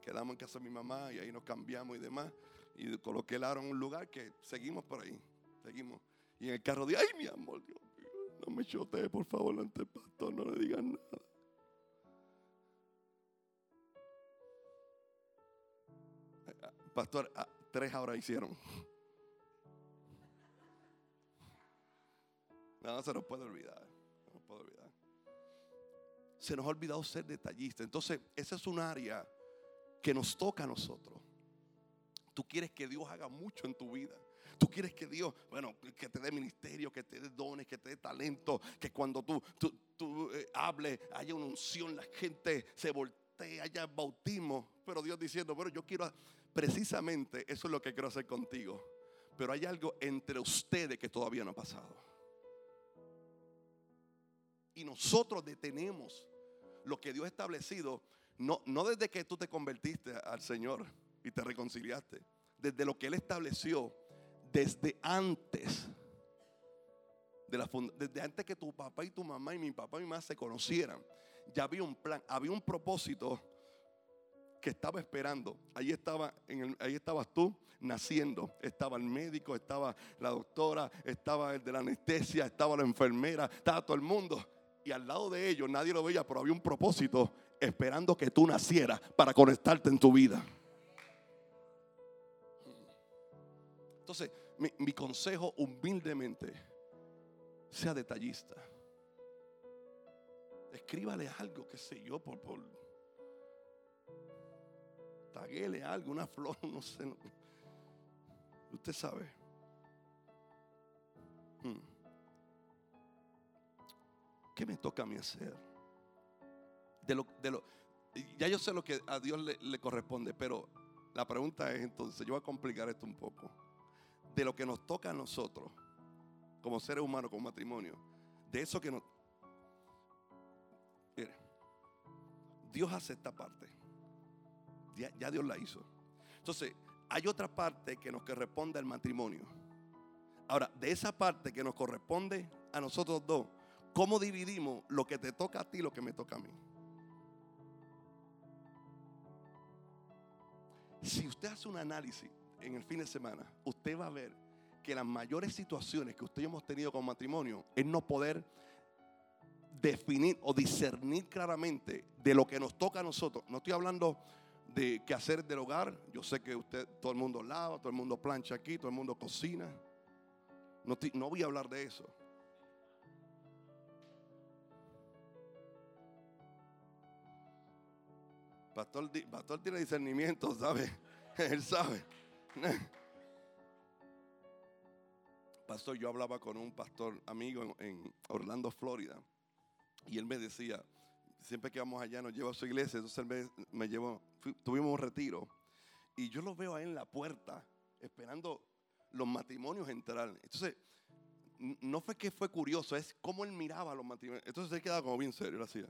quedamos en casa de mi mamá y ahí nos cambiamos y demás. Y coloqué el aro en un lugar que seguimos por ahí. Seguimos. Y en el carro dije, ay mi amor, Dios mío, no me chotees, por favor, ante el pastor, no le digan nada. Pastor, ah, tres ahora hicieron. No, se nos puede olvidar. Se nos puede olvidar. Se nos ha olvidado ser detallista. Entonces, esa es un área que nos toca a nosotros. Tú quieres que Dios haga mucho en tu vida. Tú quieres que Dios, bueno, que te dé ministerio, que te dé dones, que te dé talento, que cuando tú, tú, eh, hables haya una unción, la gente se voltee, haya bautismo. Pero Dios diciendo, bueno, yo quiero precisamente, eso es lo que quiero hacer contigo. Pero hay algo entre ustedes que todavía no ha pasado. Y nosotros detenemos lo que Dios ha establecido, no, no desde que tú te convertiste al Señor y te reconciliaste, desde lo que Él estableció desde antes. De la, desde antes que tu papá y tu mamá y mi papá y mi mamá se conocieran, ya había un plan, había un propósito que estaba esperando. Ahí, estaba, en estabas tú naciendo. Estaba el médico, estaba la doctora, estaba el de la anestesia, estaba la enfermera, estaba todo el mundo. Y al lado de ellos nadie lo veía, pero había un propósito esperando que tú nacieras para conectarte en tu vida. Entonces, mi, consejo humildemente, sea detallista. Escríbale algo, qué sé yo, por taguele algo, una flor, (laughs) no sé. Usted sabe. Hmm. ¿Qué me toca a mí hacer? De lo, de lo, ya yo sé lo que a Dios le, le corresponde, pero la pregunta es entonces, yo voy a complicar esto un poco de lo que nos toca a nosotros, como seres humanos, como matrimonio, de eso que nos... Mire, Dios hace esta parte. Ya, Dios la hizo. Entonces, hay otra parte que nos corresponde al matrimonio. Ahora, de esa parte que nos corresponde a nosotros dos, ¿cómo dividimos lo que te toca a ti y lo que me toca a mí? Si usted hace un análisis en el fin de semana, usted va a ver que las mayores situaciones que usted y hemos tenido con matrimonio es no poder definir o discernir claramente de lo que nos toca a nosotros. No estoy hablando de qué hacer del hogar. Yo sé que usted, todo el mundo lava, todo el mundo plancha aquí, todo el mundo cocina. No, no voy a hablar de eso. Pastor, pastor tiene discernimiento, ¿sabe? (laughs) Él sabe. (laughs) Pastor, yo hablaba con un pastor amigo en, Orlando, Florida, y él me decía, siempre que vamos allá nos lleva a su iglesia, entonces él me, llevó, tuvimos un retiro, y yo lo veo ahí en la puerta, esperando los matrimonios entrar. Entonces, no fue que fue curioso, es cómo él miraba los matrimonios. Entonces él quedaba como bien serio, lo hacía.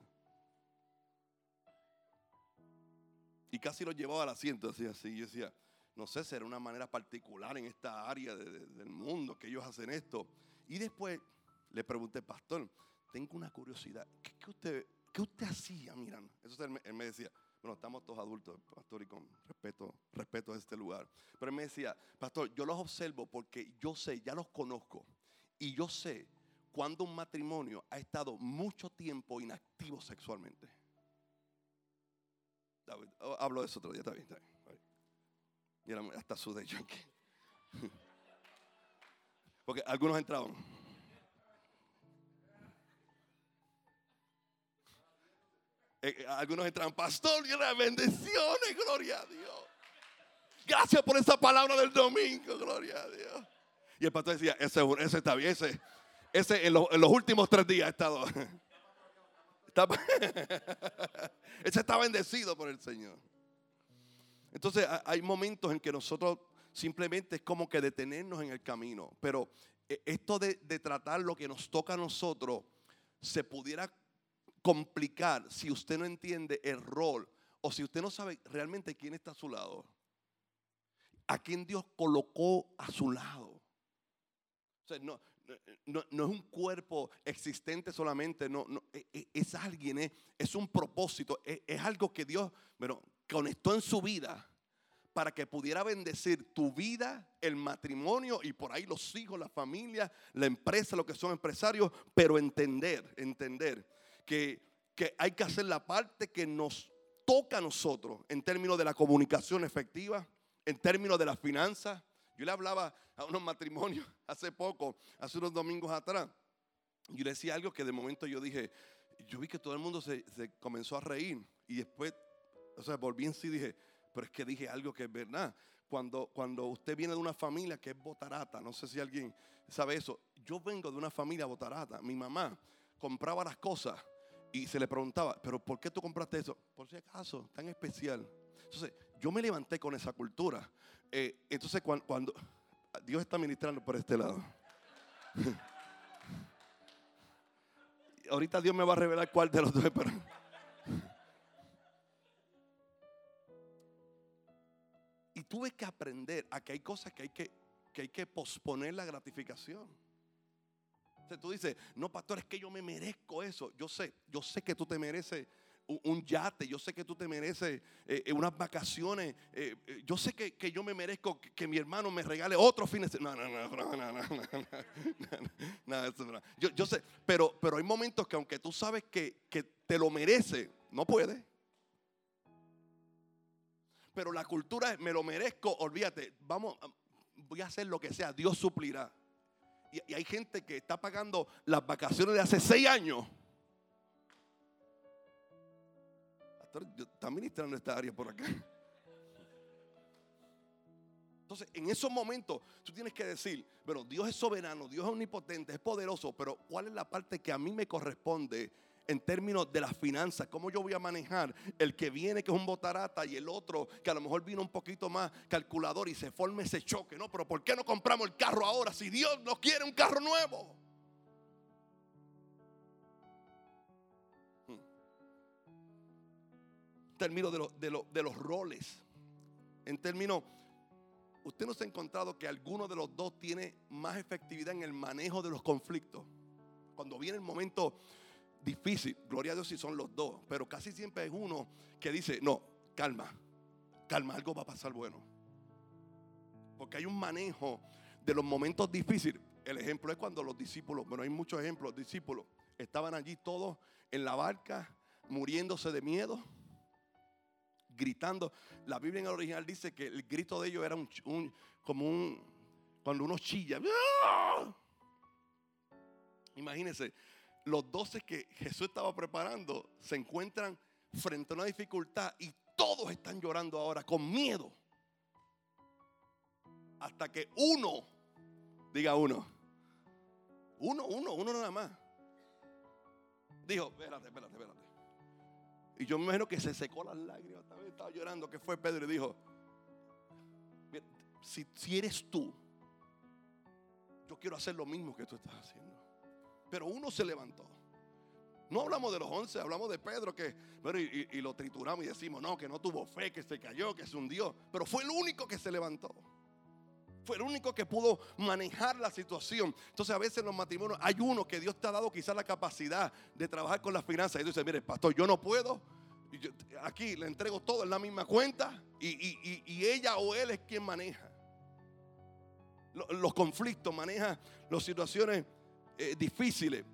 Y casi lo llevaba al asiento, así, así. Yo decía, no sé, será una manera particular en esta área del mundo que ellos hacen esto. Y después le pregunté, pastor, tengo una curiosidad, ¿qué, usted, qué usted hacía mirando? Entonces él me, decía, bueno, estamos todos adultos, pastor, y con respeto, respeto a este lugar. Pero él me decía, pastor, yo los observo porque yo sé, ya los conozco, y yo sé cuando un matrimonio ha estado mucho tiempo inactivo sexualmente. Oh, hablo de eso otro día, está bien, está bien. Y hasta yo aquí. (laughs) Porque algunos entraban. Eh, eh, algunos entraban, pastor, bendiciones, gloria a Dios. Gracias por esa palabra del domingo, gloria a Dios. Y el pastor decía, ese, ese está bien, ese, ese en, los últimos tres días ha estado. (laughs) (laughs) ese está bendecido por el Señor. Entonces hay momentos en que nosotros simplemente es como que detenernos en el camino. Pero eh, esto de, tratar lo que nos toca a nosotros se pudiera complicar si usted no entiende el rol o si usted no sabe realmente quién está a su lado. A quién Dios colocó a su lado. O sea, no, no, es un cuerpo existente solamente, no, no e, e, es, alguien, es, es, un propósito, es, es algo que Dios, bueno, conectó en su vida para que pudiera bendecir tu vida, el matrimonio y por ahí los hijos, la familia, la empresa, lo que son empresarios, pero entender, entender que, que hay que hacer la parte que nos toca a nosotros en términos de la comunicación efectiva, en términos de las finanzas. Yo le hablaba a unos matrimonios (laughs) hace poco, hace unos domingos atrás. Yo le decía algo que de momento yo dije, yo vi que todo el mundo se, se comenzó a reír y después o sea, volví en sí y dije, pero es que dije algo que es verdad. cuando, cuando usted viene de una familia que es botarata, no sé si alguien sabe eso. Yo vengo de una familia botarata. Mi mamá compraba las cosas y se le preguntaba, pero ¿por qué tú compraste eso? Por si acaso, tan especial. Entonces, yo me levanté con esa cultura. Eh, entonces, cuando, Dios está ministrando por este lado. (laughs) Ahorita Dios me va a revelar cuál de los dos, pero... (laughs) Y tuve que aprender a que hay cosas que hay que, que, hay que posponer la gratificación. Tú dices, no, pastor, es que yo me merezco eso. Yo sé, yo sé que tú te mereces un, yate, yo sé que tú te mereces eh, eh, unas vacaciones, eh, yo sé que, yo me merezco que, mi hermano me regale otro fin de semana. No, no, no, no, no, no, no, no, Yo, yo sé, pero, pero hay momentos que aunque tú sabes que, que te lo mereces, no puedes. Pero la cultura es, me lo merezco, olvídate, vamos, voy a hacer lo que sea, Dios suplirá. Y, hay gente que está pagando las vacaciones de hace seis años. Pastor, está ministrando esta área por acá. Entonces, en esos momentos, tú tienes que decir, pero Dios es soberano, Dios es omnipotente, es poderoso, pero ¿cuál es la parte que a mí me corresponde en términos de las finanzas, cómo yo voy a manejar el que viene que es un botarata y el otro que a lo mejor vino un poquito más calculador y se forme ese choque, ¿no? Pero ¿por qué no compramos el carro ahora si Dios no quiere un carro nuevo? Hmm. En términos de los roles, en términos, usted no se ha encontrado que alguno de los dos tiene más efectividad en el manejo de los conflictos. Cuando viene el momento difícil. Gloria a Dios si son los dos. Pero casi siempre es uno que dice, no, calma, calma, algo va a pasar bueno. Porque hay un manejo de los momentos difíciles. El ejemplo es cuando los discípulos, bueno, hay muchos ejemplos, los discípulos estaban allí todos en la barca, muriéndose de miedo, gritando. La Biblia en el original dice que el grito de ellos era un, como un, cuando uno chilla. ¡Ah! Imagínense, los doce que Jesús estaba preparando se encuentran frente a una dificultad y todos están llorando ahora con miedo. Hasta que uno, diga uno, uno, uno, uno nada más. Dijo, espérate, espérate, espérate. Y yo me imagino que se secó las lágrimas, también estaba llorando, que fue Pedro y dijo, si, si eres tú, yo quiero hacer lo mismo que tú estás haciendo pero uno se levantó. No hablamos de los once, hablamos de Pedro que, y, lo trituramos y decimos, no, que no tuvo fe, que se cayó, que se hundió. Pero fue el único que se levantó. Fue el único que pudo manejar la situación. Entonces a veces en los matrimonios hay uno que Dios te ha dado quizás la capacidad de trabajar con las finanzas. Y dice, mire, pastor, yo no puedo. aquí le entrego todo en la misma cuenta y, ella o él es quien maneja. Los conflictos, maneja las situaciones eh, difíciles.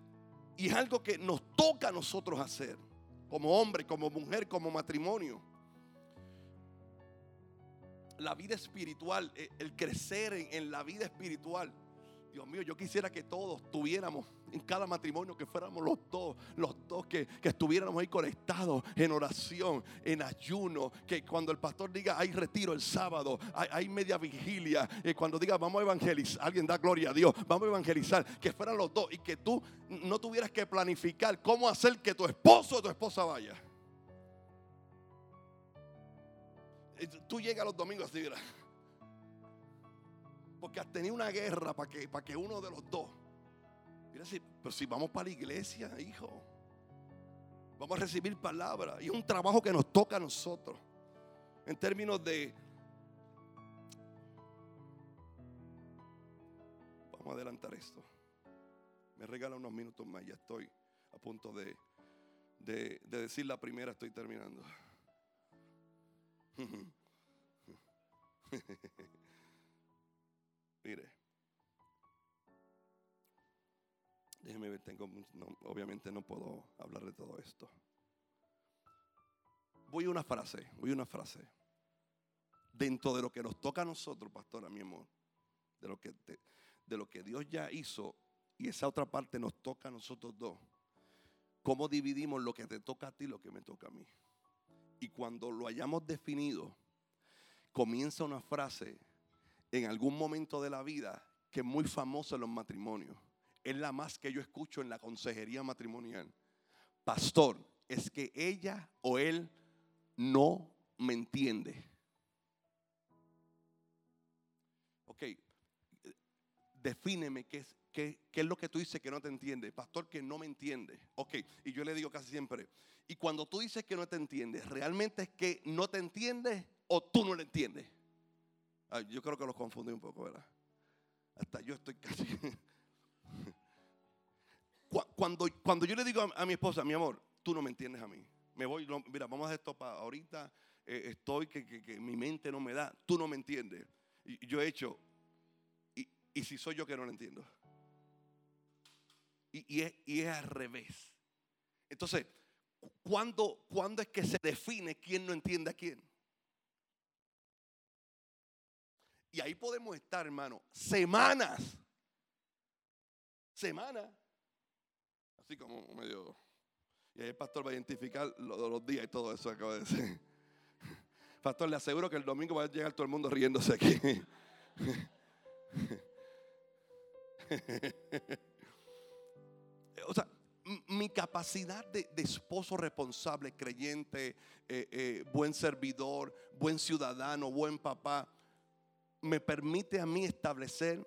Y es algo que nos toca a nosotros hacer, como hombre, como mujer, como matrimonio. La vida espiritual, eh, el crecer en la vida espiritual Dios mío, yo quisiera que todos tuviéramos en cada matrimonio que fuéramos los dos, los dos que, estuviéramos ahí conectados en oración, en ayuno, que cuando el pastor diga hay retiro el sábado, hay, media vigilia, y cuando diga vamos a evangelizar, alguien da gloria a Dios, vamos a evangelizar, que fueran los dos y que tú no tuvieras que planificar cómo hacer que tu esposo o tu esposa vaya. Tú llegas los domingos así, mira. Porque has tenido una guerra para que, para que uno de los dos. Pero si vamos para la iglesia, hijo. Vamos a recibir palabra. Y es un trabajo que nos toca a nosotros. En términos de. Vamos a adelantar esto. Me regala unos minutos más. Ya estoy a punto de, de, de decir la primera. Estoy terminando. (laughs) Mire. Déjeme ver, tengo, obviamente no puedo hablar de todo esto. Voy a una frase, voy a una frase. Dentro de lo que nos toca a nosotros, pastora, mi amor, de lo que, de lo que Dios ya hizo y esa otra parte nos toca a nosotros dos. ¿Cómo dividimos lo que te toca a ti y lo que me toca a mí? Y cuando lo hayamos definido, comienza una frase en algún momento de la vida que es muy famosa en los matrimonios. Es la más que yo escucho en la consejería matrimonial. Pastor, es que ella o él no me entiende. Ok, defíneme qué es, qué, qué es lo que tú dices que no te entiende. Pastor, que no me entiende. Ok, y yo le digo casi siempre, y cuando tú dices que no te entiendes, ¿realmente es que no te entiendes o tú no le entiendes? yo creo que los confundí un poco, ¿verdad? Hasta yo estoy casi... (laughs) Cuando, cuando yo le digo a, mi esposa, mi amor, tú no me entiendes a mí. Me voy, mira, vamos a hacer esto para ahorita. Eh, estoy que, que, mi mente no me da. Tú no me entiendes. Y yo he hecho, y, y si soy yo que no lo entiendo. Y, y, es, y es al revés. Entonces, ¿cuándo, ¿cuándo es que se define quién no entiende a quién? Y ahí podemos estar, hermano, semanas. Semanas. Así como medio. Y ahí el pastor va a identificar los, días y todo eso acaba de decir. (laughs) Pastor, le aseguro que el domingo va a llegar todo el mundo riéndose aquí. (laughs) o sea, mi capacidad de, esposo responsable, creyente, eh, eh, buen servidor, buen ciudadano, buen papá, me permite a mí establecer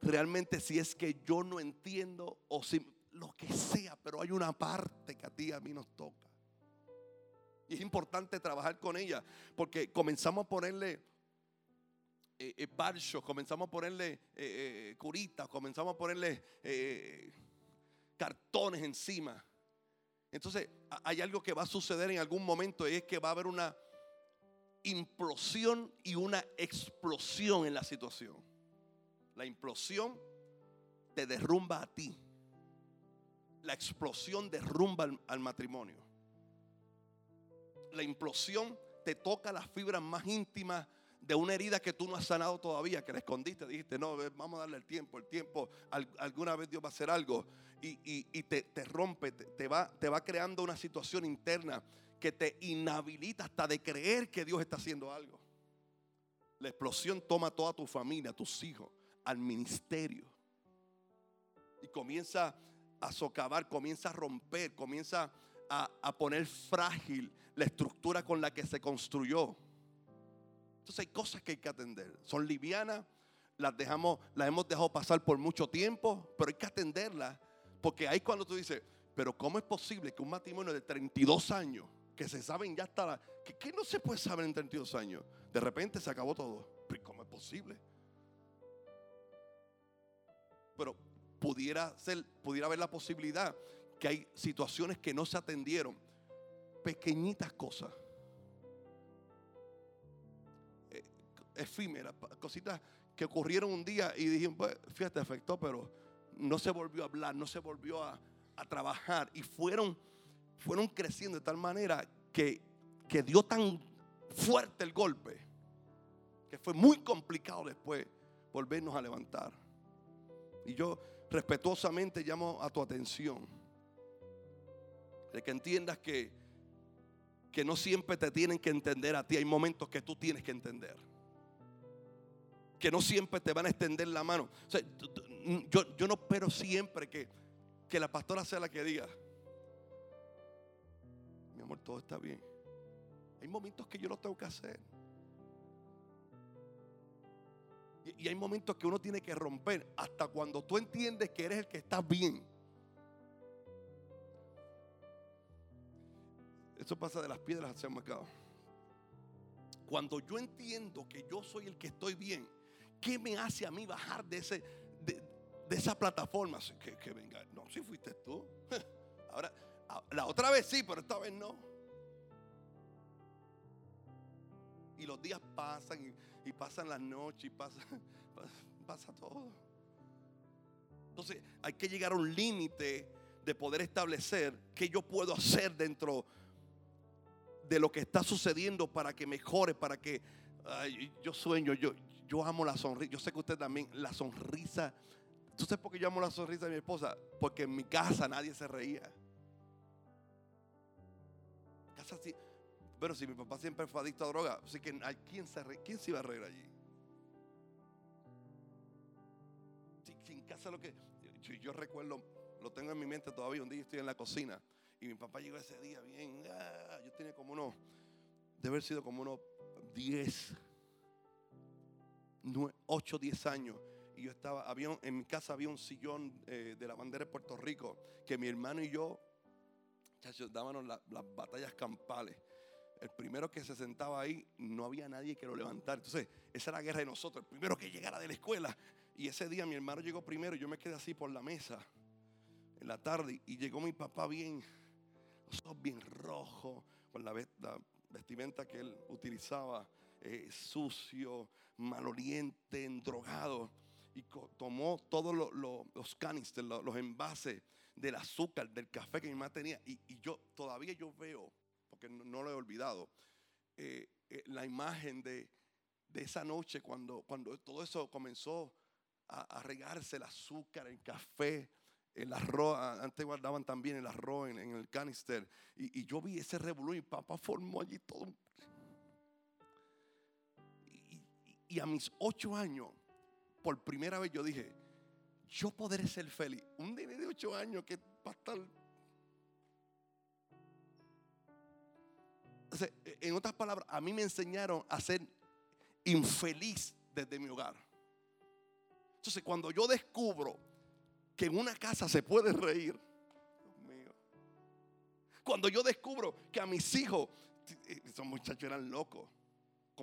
realmente si es que yo no entiendo o si lo que sea, pero hay una parte que a ti a mí nos toca. Y es importante trabajar con ella porque comenzamos a ponerle eh, eh comenzamos a ponerle eh, eh, curitas, comenzamos a ponerle cartones encima. Entonces hay algo que va a suceder en algún momento y es que va a haber una implosión y una explosión en la situación. La implosión te derrumba a ti. La explosión derrumba al, matrimonio. La implosión te toca las fibras más íntimas de una herida que tú no has sanado todavía, que la escondiste, dijiste, no, vamos a darle el tiempo, el tiempo, alguna vez Dios va a hacer algo y, te, rompe, te, va, te va creando una situación interna que te inhabilita hasta de creer que Dios está haciendo algo. La explosión toma a toda tu familia, a tus hijos, al ministerio. Y comienza a socavar, comienza a romper, comienza a, a, poner frágil la estructura con la que se construyó. Entonces hay cosas que hay que atender. Son livianas, las dejamos, las hemos dejado pasar por mucho tiempo, pero hay que atenderlas. Porque ahí cuando tú dices, pero ¿cómo es posible que un matrimonio de 32 años que se saben ya hasta la, que, no se puede saber en 32 años. De repente se acabó todo. ¿Cómo es posible? Pero pudiera ser, pudiera haber la posibilidad que hay situaciones que no se atendieron. Pequeñitas cosas. Eh, efímeras, cositas que ocurrieron un día y dijeron, pues, fíjate, afectó, pero no se volvió a hablar, no se volvió a, a trabajar. Y fueron fueron creciendo de tal manera que, que dio tan fuerte el golpe que fue muy complicado después volvernos a levantar. Y yo respetuosamente llamo a tu atención de que entiendas que, que no siempre te tienen que entender a ti, hay momentos que tú tienes que entender. Que no siempre te van a extender la mano. yo, yo no espero siempre que, que la pastora sea la que diga, amor, todo está bien. Hay momentos que yo lo tengo que hacer. Y, hay momentos que uno tiene que romper hasta cuando tú entiendes que eres el que está bien. Eso pasa de las piedras hacia el mercado. Cuando yo entiendo que yo soy el que estoy bien, ¿qué me hace a mí bajar de, ese, de, esa plataforma? Que, venga, no, si fuiste tú. (laughs) Ahora, la otra vez sí, pero esta vez no. Y los días pasan pasan las noches y pasa, (laughs) pasa todo. Entonces hay que llegar a un límite de poder establecer qué yo puedo hacer dentro de lo que está sucediendo para que mejore, para que yo sueño, yo, yo amo la sonrisa. Yo sé que usted también, la sonrisa. ¿Tú sabes por qué yo amo la sonrisa de mi esposa? Porque en mi casa nadie se reía. Pero si mi papá siempre fue adicto a droga, así que ¿quién se, quién se iba a reír allí? Si, en casa lo que. Yo, recuerdo, lo tengo en mi mente todavía. Un día estoy en la cocina y mi papá llegó ese día bien. Ah, yo tenía como unos. Debe haber sido como unos 10, 8, 10 años y yo estaba, había, en mi casa había un sillón eh, de la bandera de Puerto Rico que mi hermano y yo, chachos, dábamos las batallas campales. El primero que se sentaba ahí, no había nadie que lo levantara. Entonces, esa era la guerra de nosotros. El primero que llegara de la escuela. Y ese día mi hermano llegó primero y yo me quedé así por la mesa en la tarde. Y llegó mi papá bien, los bien rojos, con la, vestimenta que él utilizaba, eh, sucio, maloliente, endrogado y tomó todos los canisters, los, envases del azúcar, del café que mi mamá tenía. Y, yo todavía yo veo, porque no, lo he olvidado, eh, eh, la imagen de, esa noche cuando, cuando todo eso comenzó a, regarse el azúcar, el café, el arroz, antes guardaban también el arroz en, el canister. Y, yo vi ese revolú y papá formó allí todo. y a mis ocho años, por primera vez yo dije, yo podré ser feliz. Un nene de 8 años que va a estar... en otras palabras, a mí me enseñaron a ser infeliz desde mi hogar. Entonces, cuando yo descubro que en una casa se puede reír, Dios mío. Cuando yo descubro que a mis hijos, esos muchachos eran locos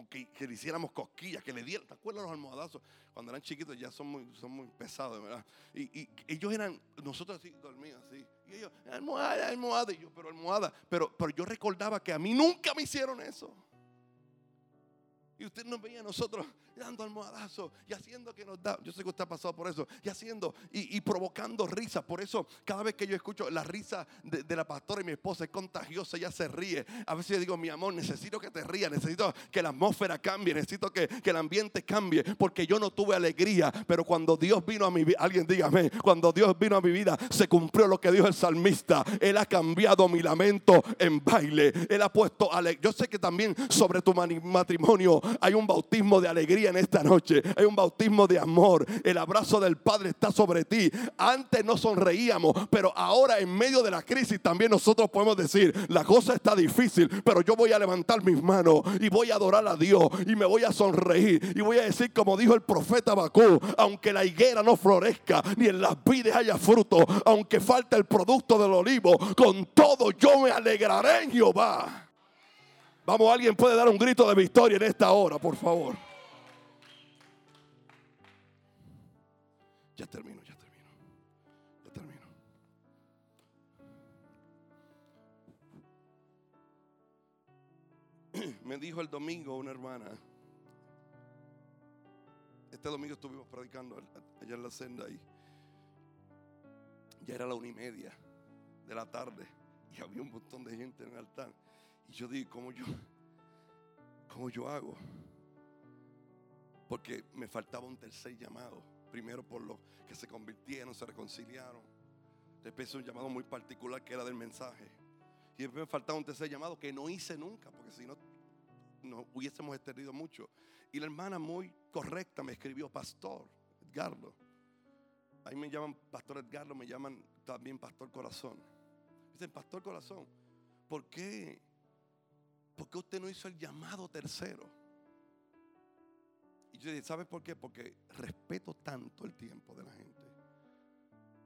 que, le hiciéramos cosquillas, que le dieran. ¿Te acuerdas los almohadazos? Cuando eran chiquitos ya son muy, son muy pesados, ¿verdad? Y, ellos eran, nosotros así, dormíamos así. Y ellos, almohada, almohada. Y yo, pero almohada. Pero, pero yo recordaba que a mí nunca me hicieron eso. Y usted nos veía a nosotros dando almohadazos y haciendo que nos da. Yo sé que usted ha pasado por eso. Y haciendo y, provocando risa. Por eso, cada vez que yo escucho la risa de, la pastora y mi esposa es contagiosa, ella se ríe. A veces yo digo, mi amor, necesito que te rías. Necesito que la atmósfera cambie. Necesito que, el ambiente cambie. Porque yo no tuve alegría. Pero cuando Dios vino a mi vida, alguien dígame, cuando Dios vino a mi vida, se cumplió lo que dijo el salmista. Él ha cambiado mi lamento en baile. Él ha puesto alegría. Yo sé que también sobre tu matrimonio hay un bautismo de alegría en esta noche. Hay un bautismo de amor. El abrazo del Padre está sobre ti. Antes no sonreíamos, pero ahora en medio de la crisis también nosotros podemos decir, la cosa está difícil, pero yo voy a levantar mis manos y voy a adorar a Dios y me voy a sonreír y voy a decir como dijo el profeta Bakú, aunque la higuera no florezca ni en las vides haya fruto, aunque falte el producto del olivo, con todo yo me alegraré en Jehová. Vamos, alguien puede dar un grito de victoria en esta hora, por favor. Ya termino, ya termino. Ya termino. (clears throat) Me dijo el domingo una hermana. Este domingo estuvimos predicando allá en la senda y ya era la una y media de la tarde y había un montón de gente en el altar. Y yo digo, ¿cómo yo, cómo yo hago? Porque me faltaba un tercer llamado. Primero por los que se convirtieron, se reconciliaron. Después un llamado muy particular que era del mensaje. Y después me faltaba un tercer llamado que no hice nunca, porque si no, no hubiésemos extendido mucho. Y la hermana muy correcta me escribió, Pastor Edgardo. Ahí me llaman Pastor Edgardo, me llaman también Pastor Corazón. Dicen, Pastor Corazón, ¿por qué ¿por qué usted no hizo el llamado tercero? Y yo dije, ¿sabe por qué? Porque respeto tanto el tiempo de la gente.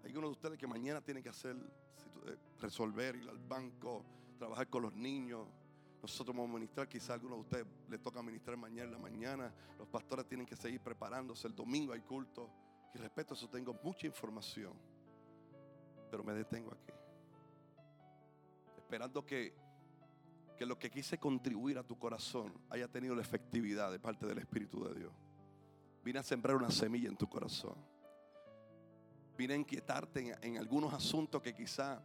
Hay uno de ustedes que mañana tienen que hacer, eh, resolver, ir al banco, trabajar con los niños. Nosotros vamos a ministrar, quizá a alguno de ustedes le toca ministrar mañana en la mañana. Los pastores tienen que seguir preparándose. El domingo hay culto. Y respeto eso, tengo mucha información. Pero me detengo aquí. Esperando que que lo que quise contribuir a tu corazón haya tenido la efectividad de parte del Espíritu de Dios. Vine a sembrar una semilla en tu corazón. Vine a inquietarte en, algunos asuntos que quizá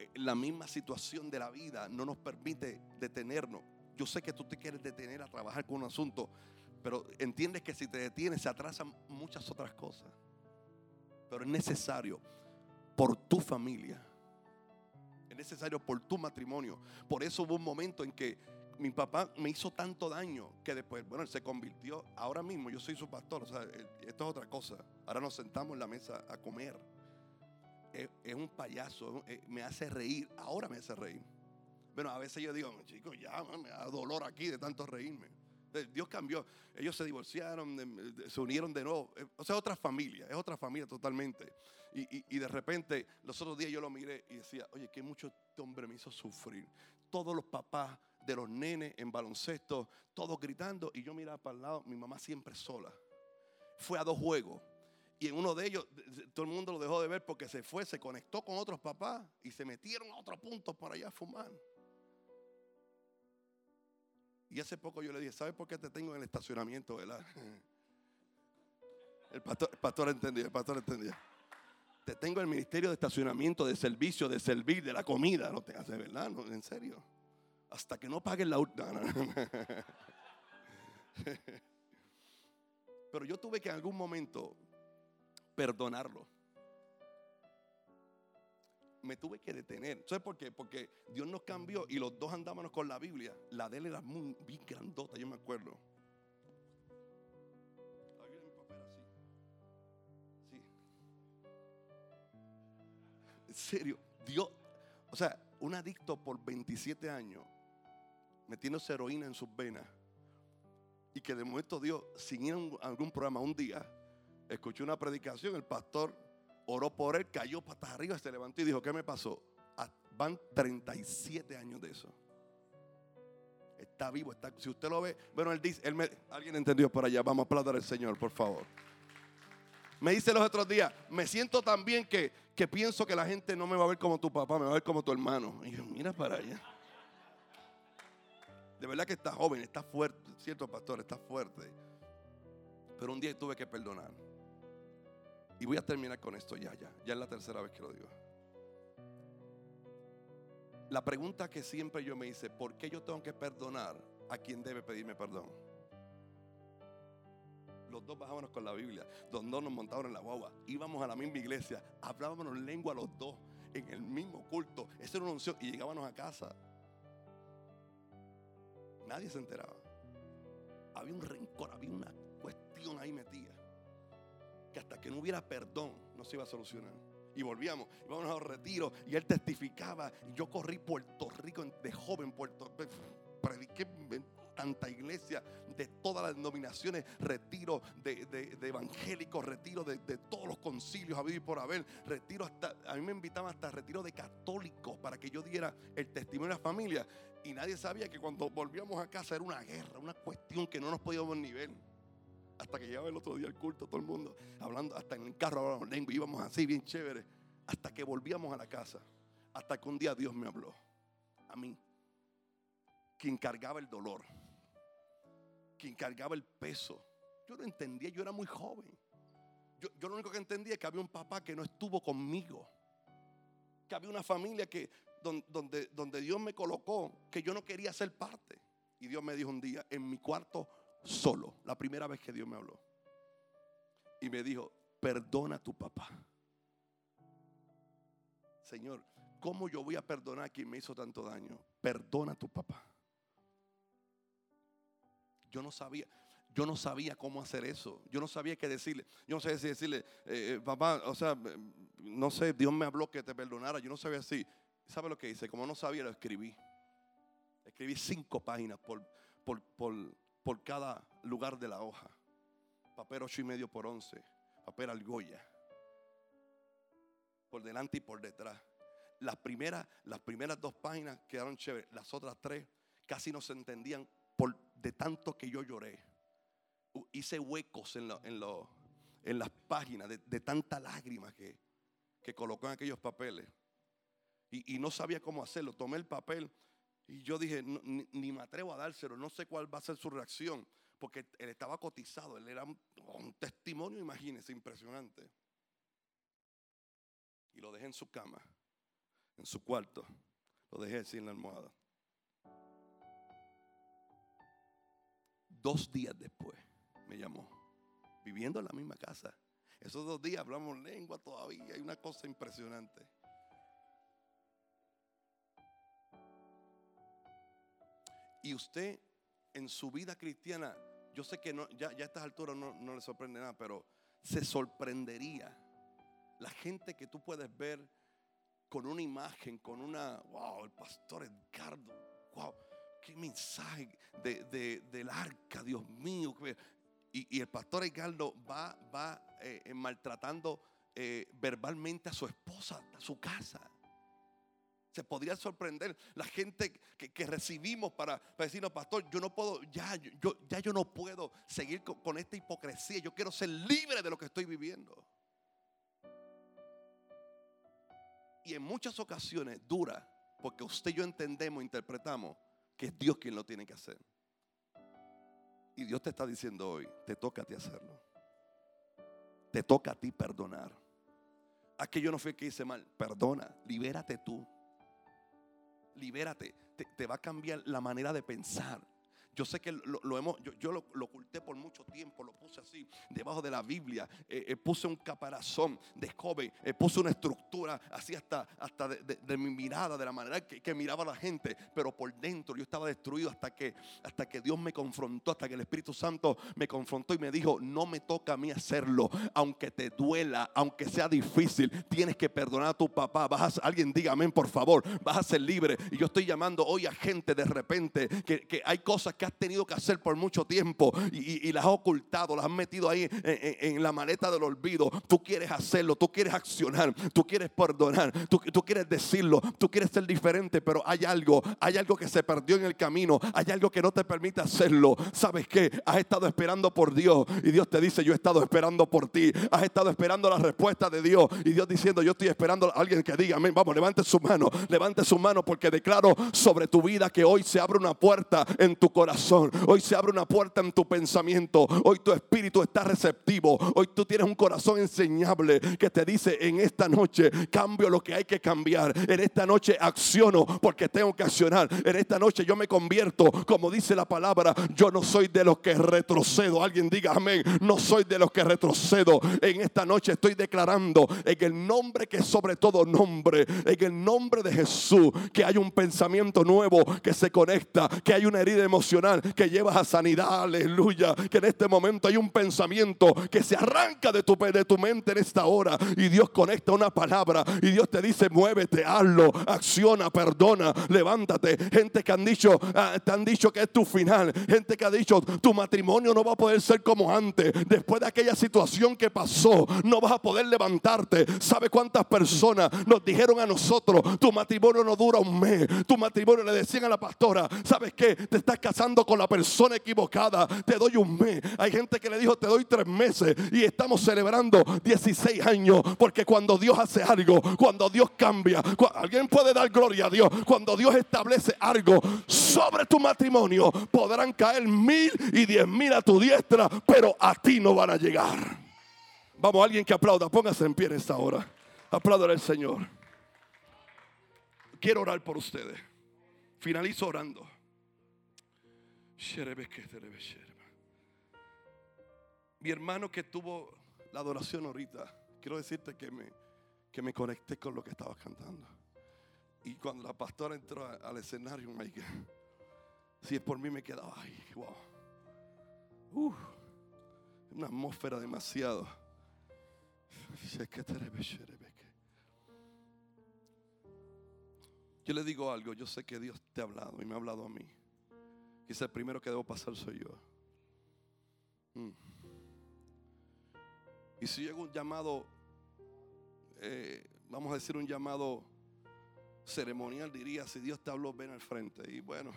eh, la misma situación de la vida no nos permite detenernos. Yo sé que tú te quieres detener a trabajar con un asunto, pero entiendes que si te detienes se atrasan muchas otras cosas. Pero es necesario por tu familia Es necesario por tu matrimonio. Por eso hubo un momento en que mi papá me hizo tanto daño que después, bueno, él se convirtió. Ahora mismo yo soy su pastor. O sea, esto es otra cosa. Ahora nos sentamos en la mesa a comer. Es, un payaso. me hace reír. Ahora me hace reír. Bueno, a veces yo digo, chicos, ya me da dolor aquí de tanto reírme. Dios cambió. Ellos se divorciaron, se unieron de nuevo. Eh, o sea, otra familia, es otra familia totalmente. Y, de repente, los otros días yo lo miré y decía, oye, que mucho este hombre me hizo sufrir. Todos los papás de los nenes en baloncesto, todos gritando, y yo miraba para el lado, mi mamá siempre sola. Fue a dos juegos. Y en uno de ellos, todo el mundo lo dejó de ver porque se fue, se conectó con otros papás y se metieron a otro punto por allá a fumar. Y hace poco yo le dije, ¿sabes por qué te tengo en el estacionamiento? ¿verdad? El pastor, el pastor entendía, el pastor entendía. Te tengo en el ministerio de estacionamiento, de servicio, de servir, de la comida. No te hace, ¿verdad? No, en serio. Hasta que no paguen la. (laughs) Pero yo tuve que en algún momento perdonarlo me tuve que detener. ¿Sabes por qué? Porque Dios nos cambió y los dos andábamos con la Biblia. La de él era muy grandota, yo me acuerdo. Sí. En serio, Dios, o sea, un adicto por 27 años, metiendo heroína en sus venas, y que de momento Dios, sin ir a algún programa un día, escuchó una predicación, el pastor oró por él, cayó patas arriba, se levantó y dijo, ¿qué me pasó? Ah, van 37 años de eso. Está vivo, está, si usted lo ve, bueno, él dice, alguien entendió por allá, vamos a aplaudir al Señor, por favor. Me dice los otros días, me siento tan bien que, que pienso que la gente no me va a ver como tu papá, me va a ver como tu hermano. Y yo, mira para allá. De verdad que está joven, está fuerte, cierto pastor, está fuerte. Pero un día tuve que perdonar. Y voy a terminar con esto ya, ya. Ya es la tercera vez que lo digo. La pregunta que siempre yo me hice, ¿por qué yo tengo que perdonar a quien debe pedirme perdón? Los dos bajábamos con la Biblia, los dos nos montaban en la guagua, íbamos a la misma iglesia, hablábamos lengua los dos, en el mismo culto. Esa era una unción y llegábamos a casa. Nadie se enteraba. Había un rencor, había una cuestión ahí metida que hasta que no hubiera perdón no se iba a solucionar. Y volvíamos, íbamos a los retiros y él testificaba. Y yo corrí Puerto Rico de joven, Puerto prediqué en tanta iglesia de todas las denominaciones, retiro de, evangélicos, retiro de, todos los concilios a vivir por haber, retiro hasta, a mí me invitaban hasta retiro de católicos para que yo diera el testimonio a la familia. Y nadie sabía que cuando volvíamos a casa era una guerra, una cuestión que no nos podíamos nivel. Hasta que llegaba el otro día al culto, todo el mundo hablando, hasta en el carro hablábamos lengua, íbamos así, bien chévere. Hasta que volvíamos a la casa. Hasta que un día Dios me habló. A mí. Quien cargaba el dolor. Quien cargaba el peso. Yo no entendía, yo era muy joven. Yo, lo único que entendía es que había un papá que no estuvo conmigo. Que había una familia que, donde Dios me colocó, que yo no quería ser parte. Y Dios me dijo un día, en mi cuarto solo, la primera vez que Dios me habló. Y me dijo, perdona a tu papá. Señor, ¿cómo yo voy a perdonar a quien me hizo tanto daño? Perdona a tu papá. Yo no sabía, yo no sabía cómo hacer eso. Yo no sabía qué decirle. Yo no sabía si decirle, eh, eh, papá, o sea, no sé, Dios me habló que te perdonara. Yo no sabía así. ¿Sabe lo que hice? Como no sabía, lo escribí. Escribí cinco páginas por, por, por, por cada lugar de la hoja. Papel ocho y medio por once. Papel argolla. Por delante y por detrás. Las primeras, las primeras dos páginas quedaron chéveres. Las otras tres casi no se entendían por de tanto que yo lloré. Hice huecos en, en, las páginas de, de tanta lágrima que, que colocó en aquellos papeles. Y, y, no sabía cómo hacerlo. Tomé el papel y yo dije, ni, me atrevo a dárselo, no sé cuál va a ser su reacción, porque él estaba cotizado, él era un, testimonio, imagínense, impresionante. Y lo dejé en su cama, en su cuarto, lo dejé en la almohada. Dos días después me llamó, viviendo en la misma casa. Esos dos días hablamos lengua todavía, hay una cosa impresionante. Y usted en su vida cristiana, yo sé que no, ya, a estas alturas no, no le sorprende nada, pero se sorprendería la gente que tú puedes ver con una imagen, con una, wow, el pastor Edgardo, wow, qué mensaje de, del arca, Dios mío. Y, y el pastor Edgardo va, va eh, eh, maltratando eh, verbalmente a su esposa, a su casa. Se podría sorprender la gente que, recibimos para, decirnos, pastor, yo no puedo, ya yo, ya yo no puedo seguir con, esta hipocresía. Yo quiero ser libre de lo que estoy viviendo. Y en muchas ocasiones dura, porque usted y yo entendemos, interpretamos que es Dios quien lo tiene que hacer. Y Dios te está diciendo hoy, te toca a ti hacerlo. Te toca a ti perdonar. Aquello no fue que hice mal. Perdona, libérate tú libérate, te, va a cambiar la manera de pensar. Yo sé que lo, hemos, yo, lo, oculté por mucho tiempo, lo puse así, debajo de la Biblia, eh, eh, puse un caparazón de joven, eh, puse una estructura así hasta, hasta de, mi mirada, de la manera que, miraba a la gente, pero por dentro yo estaba destruido hasta que, hasta que Dios me confrontó, hasta que el Espíritu Santo me confrontó y me dijo, no me toca a mí hacerlo, aunque te duela, aunque sea difícil, tienes que perdonar a tu papá, vas a, alguien diga amén por favor, vas a ser libre. Y yo estoy llamando hoy a gente de repente que, que hay cosas que has tenido que hacer por mucho tiempo y, las has ocultado, las has metido ahí en, la maleta del olvido. Tú quieres hacerlo, tú quieres accionar, tú quieres perdonar, tú, tú quieres decirlo, tú quieres ser diferente, pero hay algo, hay algo que se perdió en el camino, hay algo que no te permite hacerlo. ¿Sabes qué? Has estado esperando por Dios y Dios te dice, yo he estado esperando por ti. Has estado esperando la respuesta de Dios y Dios diciendo, yo estoy esperando a alguien que diga, amén, vamos, levante su mano, levante su mano porque declaro sobre tu vida que hoy se abre una puerta en tu corazón Hoy se abre una puerta en tu pensamiento. Hoy tu espíritu está receptivo. Hoy tú tienes un corazón enseñable que te dice en esta noche cambio lo que hay que cambiar. En esta noche acciono porque tengo que accionar. En esta noche yo me convierto, como dice la palabra, yo no soy de los que retrocedo. Alguien diga amén. No soy de los que retrocedo. En esta noche estoy declarando en el nombre que sobre todo nombre, en el nombre de Jesús, que hay un pensamiento nuevo que se conecta, que hay una herida emocional que llevas a sanidad, aleluya. Que en este momento hay un pensamiento que se arranca de tu, de tu mente en esta hora y Dios conecta una palabra y Dios te dice, muévete, hazlo, acciona, perdona, levántate. Gente que han dicho, ah, te han dicho que es tu final. Gente que ha dicho, tu matrimonio no va a poder ser como antes. Después de aquella situación que pasó, no vas a poder levantarte. ¿Sabe cuántas personas nos dijeron a nosotros, tu matrimonio no dura un mes? Tu matrimonio le decían a la pastora, ¿sabes qué? Te estás casando con la persona equivocada. Te doy un mes. Hay gente que le dijo, te doy tres meses. Y estamos celebrando 16 años. Porque cuando Dios hace algo, cuando Dios cambia, alguien puede dar gloria a Dios. Cuando Dios establece algo sobre tu matrimonio, podrán caer mil y diez mil a tu diestra, pero a ti no van a llegar. Vamos, alguien que aplauda, póngase en pie en esta hora. Aplaudan al Señor. Quiero orar por ustedes. Finalizo orando. Mi hermano que tuvo la adoración ahorita, quiero decirte que me, que me conecté con lo que estabas cantando. Y cuando la pastora entró al escenario, si es por mí me quedaba, ay, wow. una atmósfera demasiado. Yo le digo algo, yo sé que Dios te ha hablado y me ha hablado a mí. Quizá el primero que debo pasar soy yo. Mm. Y si llega un llamado, eh, vamos a decir un llamado ceremonial, diría, si Dios te habló, ven al frente. Y bueno,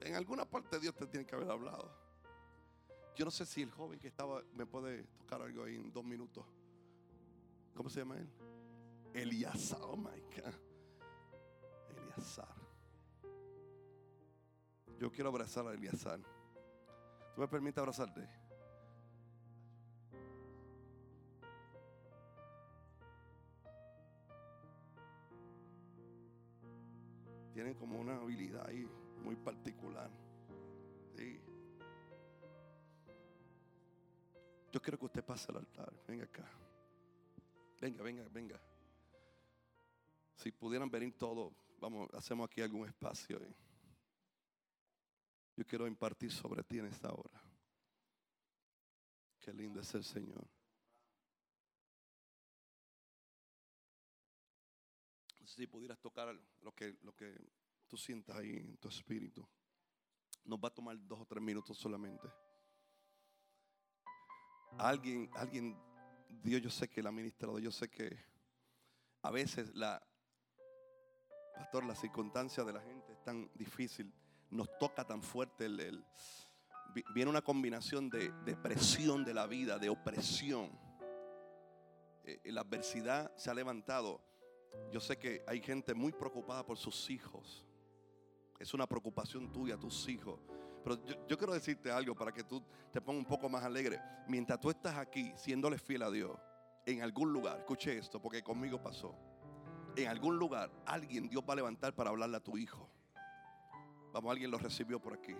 en alguna parte Dios te tiene que haber hablado. Yo no sé si el joven que estaba me puede tocar algo ahí en dos minutos. ¿Cómo se llama él? Eliazar, oh my God. Eliazar. Yo quiero abrazar a Eliazar. ¿Tú me permites abrazarte? Tienen como una habilidad ahí muy particular. Yo quiero que usted pase al altar. Venga acá. Venga, venga, venga. Si pudieran venir todos, vamos, hacemos aquí algún espacio. Ahí. Yo quiero impartir sobre ti en esta hora. Qué lindo es el Señor. Si pudieras tocar lo que, lo que tú sientas ahí en tu espíritu. Nos va a tomar dos o tres minutos solamente. Alguien, alguien, Dios yo sé que el administrador, yo sé que a veces la, pastor, la circunstancia de la gente es tan difícil, nos toca tan fuerte el, viene una combinación de, de, presión de la vida, de opresión. Eh, la adversidad se ha levantado. Yo sé que hay gente muy preocupada por sus hijos. Es una preocupación tuya, tus hijos. Pero yo, quiero decirte algo para que tú te pongas un poco más alegre. Mientras tú estás aquí siéndole fiel a Dios, en algún lugar, escuche esto, porque conmigo pasó. En algún lugar, alguien Dios va a levantar para hablarle a tu hijo. Vamos, alguien lo recibió por aquí.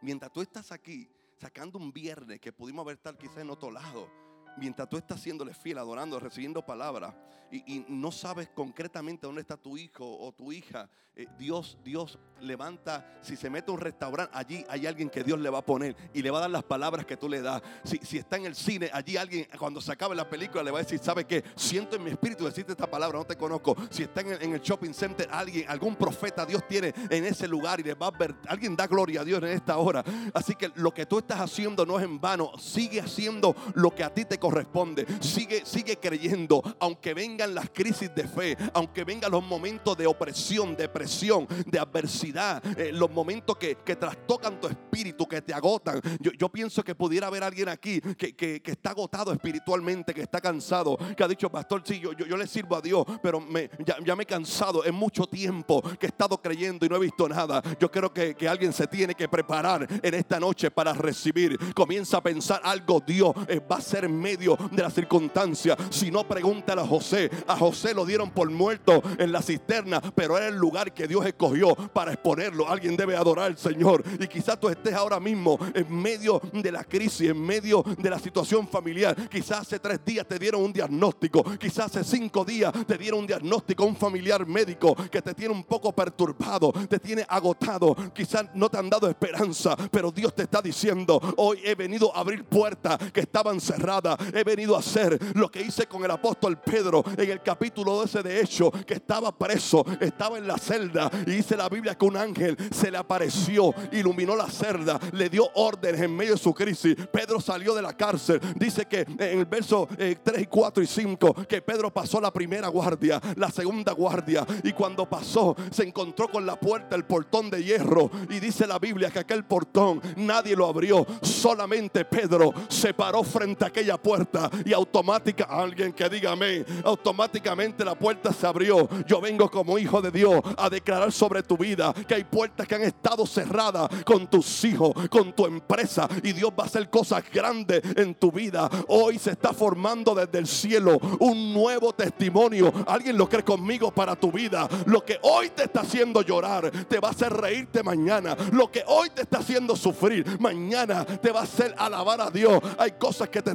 Mientras tú estás aquí, sacando un viernes que pudimos haber estado quizás en otro lado mientras tú estás siéndole fiel, adorando, recibiendo palabra y, no sabes concretamente dónde está tu hijo o tu hija, eh, Dios, Dios levanta, si se mete a un restaurante, allí hay alguien que Dios le va a poner y le va a dar las palabras que tú le das. Si, si está en el cine, allí alguien cuando se acabe la película le va a decir, ¿sabe qué? Siento en mi espíritu decirte esta palabra, no te conozco. Si está en el, en el shopping center, alguien, algún profeta Dios tiene en ese lugar y le va a ver, alguien da gloria a Dios en esta hora. Así que lo que tú estás haciendo no es en vano, sigue haciendo lo que a ti te corresponde. Sigue, sigue creyendo, aunque vengan las crisis de fe, aunque vengan los momentos de opresión, depresión, de adversidad, eh, los momentos que, que, trastocan tu espíritu, que te agotan. Yo, pienso que pudiera haber alguien aquí que, está agotado espiritualmente, que está cansado, que ha dicho, pastor, sí, yo, yo, le sirvo a Dios, pero me, ya, me he cansado en mucho tiempo que he estado creyendo y no he visto nada. Yo creo que, que alguien se tiene que preparar en esta noche para recibir. Comienza a pensar algo, Dios eh, va a ser medio de la circunstancia. Si no, pregúntale a José. A José lo dieron por muerto en la cisterna, pero era el lugar que Dios escogió para exponerlo. Alguien debe adorar al Señor. Y quizás tú estés ahora mismo en medio de la crisis, en medio de la situación familiar. Quizás hace tres días te dieron un diagnóstico. Quizás hace cinco días te dieron un diagnóstico, un familiar médico que te tiene un poco perturbado, te tiene agotado. Quizás no te han dado esperanza, pero Dios te está diciendo, hoy he venido a abrir puertas que estaban cerradas he venido a hacer lo que hice con el apóstol Pedro en el capítulo 12 de Hecho, que estaba preso, estaba en la celda y dice la Biblia que un ángel se le apareció, iluminó la celda, le dio órdenes en medio de su crisis. Pedro salió de la cárcel. Dice que en el verso 3 eh, y 4 y 5 que Pedro pasó la primera guardia, la segunda guardia y cuando pasó se encontró con la puerta, el portón de hierro y dice la Biblia que aquel portón nadie lo abrió, solamente Pedro se paró frente a aquella puerta y automática, alguien que diga amén, automáticamente la puerta se abrió. Yo vengo como hijo de Dios a declarar sobre tu vida que hay puertas que han estado cerradas con tus hijos, con tu empresa y Dios va a hacer cosas grandes en tu vida. Hoy se está formando desde el cielo un nuevo testimonio. Alguien lo cree conmigo para tu vida. Lo que hoy te está haciendo llorar te va a hacer reírte mañana. Lo que hoy te está haciendo sufrir mañana te va a hacer alabar a Dios. Hay cosas que te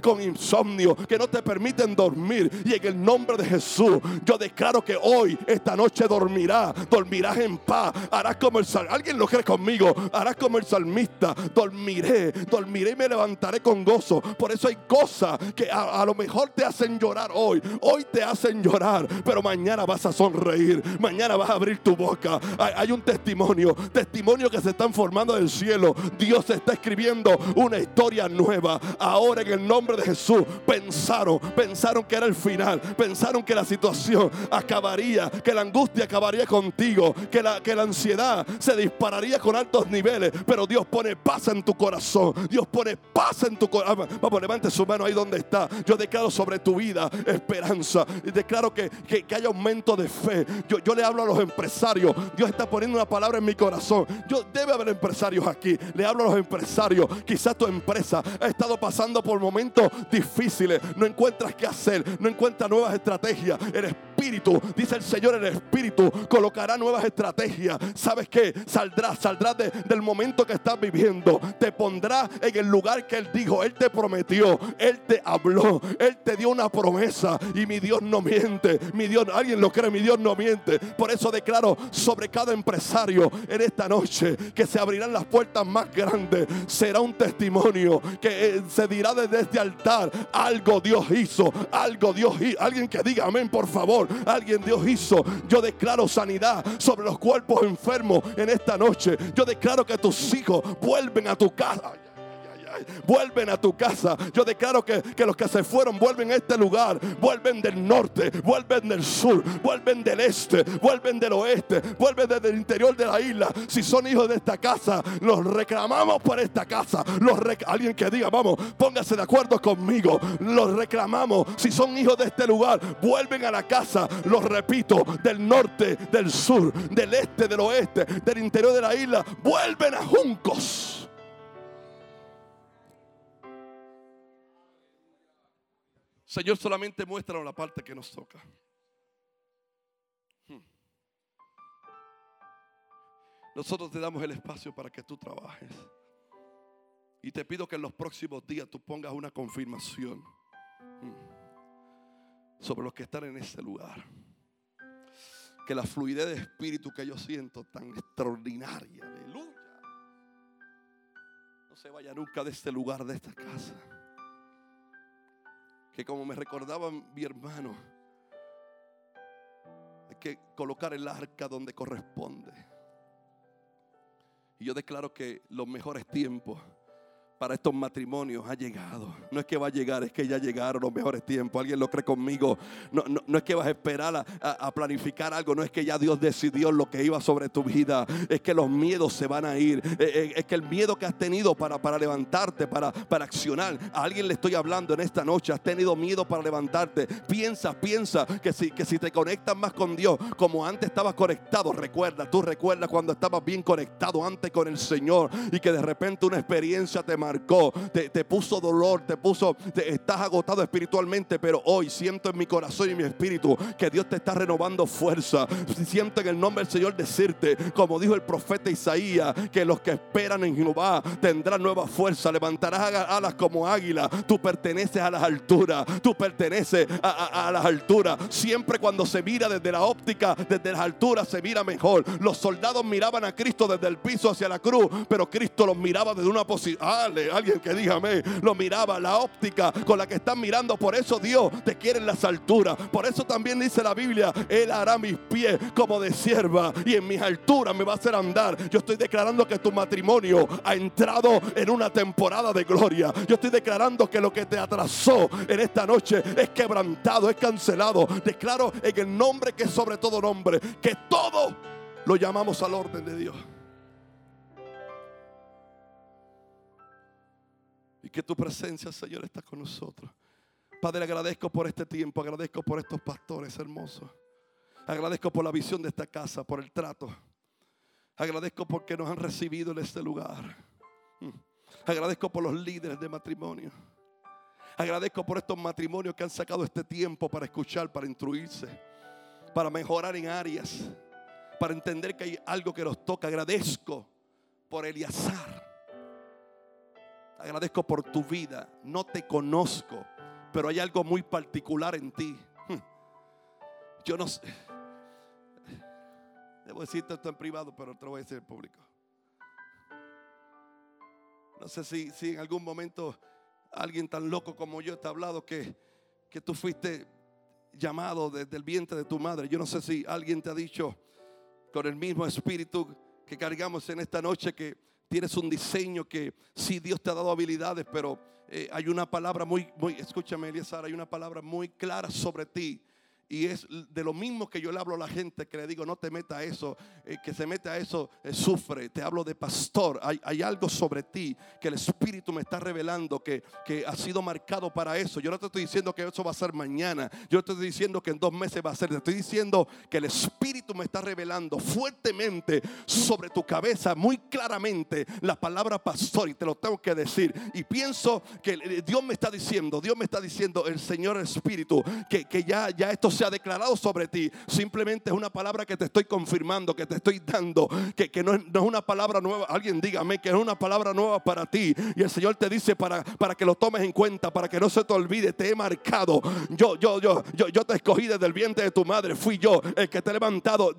con insomnio, que no te permiten dormir. Y en el nombre de Jesús, yo declaro que hoy, esta noche dormirás, dormirás en paz. Harás como el salmista. Alguien lo cree conmigo. Harás como el salmista. Dormiré, dormiré y me levantaré con gozo. Por eso hay cosas que a, lo mejor te hacen llorar hoy. Hoy te hacen llorar, pero mañana vas a sonreír. Mañana vas a abrir tu boca. Hay, hay un testimonio, testimonio que se están formando del cielo. Dios está escribiendo una historia nueva. Ahora en el nombre nombre de Jesús pensaron, pensaron que era el final, pensaron que la situación acabaría, que la angustia acabaría contigo, que la, que la ansiedad se dispararía con altos niveles, pero Dios pone paz en tu corazón, Dios pone paz en tu corazón. Vamos, levante su mano ahí donde está. Yo declaro sobre tu vida esperanza y declaro que, que, haya aumento de fe. Yo, yo le hablo a los empresarios, Dios está poniendo una palabra en mi corazón. Yo debe haber empresarios aquí, le hablo a los empresarios. Quizás tu empresa ha estado pasando por momentos difíciles, no encuentras qué hacer, no encuentras nuevas estrategias. El espíritu, dice el Señor, el espíritu colocará nuevas estrategias. ¿Sabes qué? Saldrás, saldrás del momento que estás viviendo. Te pondrá en el lugar que Él dijo. Él te prometió, Él te habló, Él te dio una promesa. Y mi Dios no miente. Mi Dios, alguien lo cree, mi Dios no miente. Por eso declaro sobre cada empresario en esta noche que se abrirán las puertas más grandes. Será un testimonio que eh, se dirá desde este altar. Algo Dios hizo, algo Dios hizo. Alguien que diga amén, por favor. Alguien Dios hizo. Yo declaro sanidad sobre los cuerpos enfermos en esta noche. Yo declaro que tus hijos vuelven a tu casa vuelven a tu casa. Yo declaro que, que, los que se fueron vuelven a este lugar, vuelven del norte, vuelven del sur, vuelven del este, vuelven del oeste, vuelven desde el interior de la isla. Si son hijos de esta casa, los reclamamos por esta casa. Los Alguien que diga, vamos, póngase de acuerdo conmigo. Los reclamamos. Si son hijos de este lugar, vuelven a la casa. Los repito, del norte, del sur, del este, del oeste, del interior de la isla, vuelven a Juncos. Señor, solamente muéstranos la parte que nos toca. Hmm. Nosotros te damos el espacio para que tú trabajes. Y te pido que en los próximos días tú pongas una confirmación hmm, sobre los que están en este lugar. Que la fluidez de espíritu que yo siento tan extraordinaria, aleluya, no se vaya nunca de este lugar, de esta casa que como me recordaba mi hermano, hay que colocar el arca donde corresponde. Y yo declaro que los mejores tiempos para estos matrimonios ha llegado. No es que va a llegar, es que ya llegaron los mejores tiempos. ¿Alguien lo cree conmigo? No, no, es que vas a esperar a, planificar algo, no es que ya Dios decidió lo que iba sobre tu vida. Es que los miedos se van a ir. Eh, eh, es que el miedo que has tenido para, para levantarte, para, para accionar. A alguien le estoy hablando en esta noche. Has tenido miedo para levantarte. Piensa, piensa que si, que si te conectas más con Dios, como antes estabas conectado, recuerda, tú recuerdas cuando estabas bien conectado antes con el Señor y que de repente una experiencia te marcó te, puso dolor, te puso, estás agotado espiritualmente, pero hoy siento en mi corazón y mi espíritu que Dios te está renovando fuerza. Siento en el nombre del Señor decirte, como dijo el profeta Isaías, que los que esperan en Jehová tendrán nueva fuerza, levantarás alas como águila. Tú perteneces a las alturas, tú perteneces a, a las alturas. Siempre cuando se mira desde la óptica, desde las alturas, se mira mejor. Los soldados miraban a Cristo desde el piso hacia la cruz, pero Cristo los miraba desde una posición alguien que dígame, lo miraba, la óptica con la que están mirando. Por eso Dios te quiere en las alturas. Por eso también dice la Biblia, Él hará mis pies como de sierva y en mis alturas me va a hacer andar. Yo estoy declarando que tu matrimonio ha entrado en una temporada de gloria. Yo estoy declarando que lo que te atrasó en esta noche es quebrantado, es cancelado. Declaro en el nombre que es sobre todo nombre, que todo lo llamamos al orden de Dios. Que tu presencia, Señor, está con nosotros. Padre, agradezco por este tiempo, agradezco por estos pastores hermosos. Agradezco por la visión de esta casa, por el trato. Agradezco porque nos han recibido en este lugar. Mm. Agradezco por los líderes de matrimonio. Agradezco por estos matrimonios que han sacado este tiempo para escuchar, para instruirse, para mejorar en áreas, para entender que hay algo que nos toca. Agradezco por Eliazar. Agradezco por tu vida. No te conozco, pero hay algo muy particular en ti. Hmm. Yo no sé. Debo decirte esto en privado, pero te lo voy a decir en público. No sé si, si en algún momento alguien tan loco como yo te ha hablado que, que tú fuiste llamado desde el vientre de tu madre. Yo no sé si alguien te ha dicho con el mismo espíritu que cargamos en esta noche que tienes un diseño que sí Dios te ha dado habilidades, pero eh, hay una palabra muy, muy, escúchame Eliezer, hay una palabra muy clara sobre ti y es de lo mismo que yo le hablo a la gente que le digo, no te meta a eso, eh, que se mete a eso, eh, sufre. Te hablo de pastor. Hay, algo sobre ti que el Espíritu me está revelando que, que ha sido marcado para eso. Yo no te estoy diciendo que eso va a ser mañana. Yo te estoy diciendo que en dos meses va a ser. Te estoy diciendo que el Espíritu me está revelando fuertemente sobre tu cabeza, muy claramente, la palabra pastor. Y te lo tengo que decir. Y pienso que Dios me está diciendo, Dios me está diciendo, el Señor Espíritu, que, que ya, ya esto se ha declarado sobre ti. Simplemente es una palabra que te estoy confirmando, que te estoy dando, que, que no, es, no, es, una palabra nueva. Alguien dígame que es una palabra nueva para ti. Y el Señor te dice para, para que lo tomes en cuenta, para que no se te olvide, te he marcado. Yo, yo, yo, yo, yo te escogí desde el vientre de tu madre. Fui yo el que te he levantado.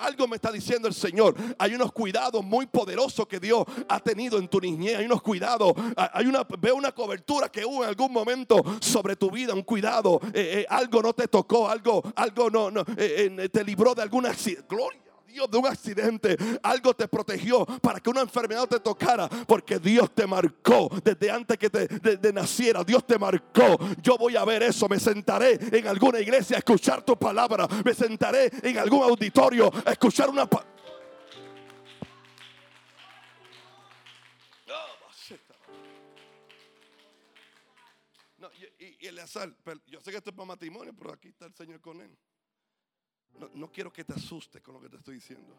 Algo me está diciendo el Señor. Hay unos cuidados muy poderosos que Dios ha tenido en tu niñez. Hay unos cuidados. Hay una, veo una cobertura que hubo en algún momento sobre tu vida. Un cuidado. Eh, eh, algo no te tocó. Algo, algo no, no eh, te libró de alguna gloria Dios de un accidente, algo te protegió para que una enfermedad te tocara, porque Dios te marcó desde antes que te de, naciera. Dios te marcó. Yo voy a ver eso. Me sentaré en alguna iglesia a escuchar tu palabra. Me sentaré en algún auditorio a escuchar una palabra. Yo sé que esto es para matrimonio, pero aquí está el Señor con él. No, quiero que te asustes con lo que te estoy diciendo.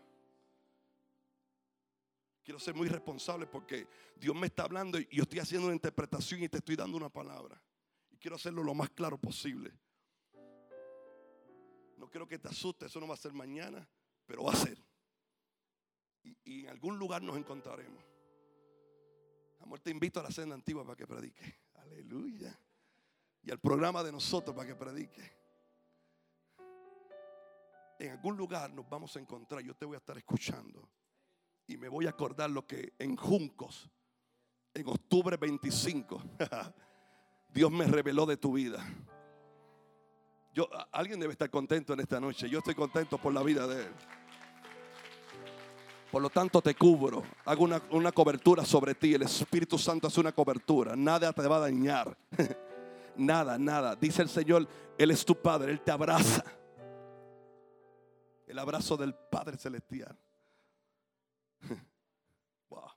Quiero ser muy responsable porque Dios me está hablando y yo estoy haciendo una interpretación y te estoy dando una palabra. Y quiero hacerlo lo más claro posible. No quiero que te asustes, eso no va a ser mañana, pero va a ser. Y, y en algún lugar nos encontraremos. Amor, te invito a la cena antigua para que predique. Aleluya. Y al programa de nosotros para que predique en algún lugar nos vamos a encontrar. Yo te voy a estar escuchando. Y me voy a acordar lo que en Juncos, en octubre 25, (laughs) Dios me reveló de tu vida. Yo, alguien debe estar contento en esta noche. Yo estoy contento por la vida de él. Por lo tanto te cubro. Hago una, una cobertura sobre ti. El Espíritu Santo hace una cobertura. Nada te va a dañar. (laughs) nada, nada. Dice el Señor, Él es tu Padre. Él te abraza el abrazo del Padre Celestial. (laughs) Wow.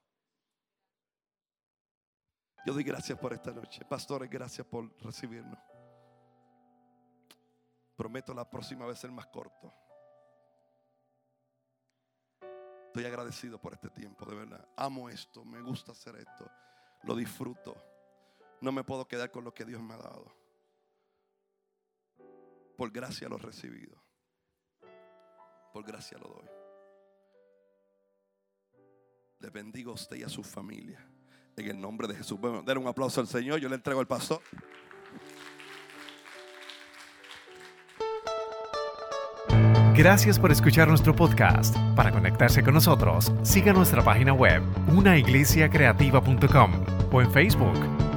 Yo doy gracias por esta noche. Pastores, gracias por recibirnos. Prometo la próxima vez ser más corto. Estoy agradecido por este tiempo, de verdad. Amo esto, me gusta hacer esto, lo disfruto. No me puedo quedar con lo que Dios me ha dado. Por gracia lo he recibido. Por gracia lo doy. Le bendigo a usted y a su familia. En el nombre de Jesús. Bueno, denle un aplauso al Señor. Yo le entrego al pastor. Gracias por escuchar nuestro podcast. Para conectarse con nosotros, siga nuestra página web, unaiglesiacreativa.com o en Facebook,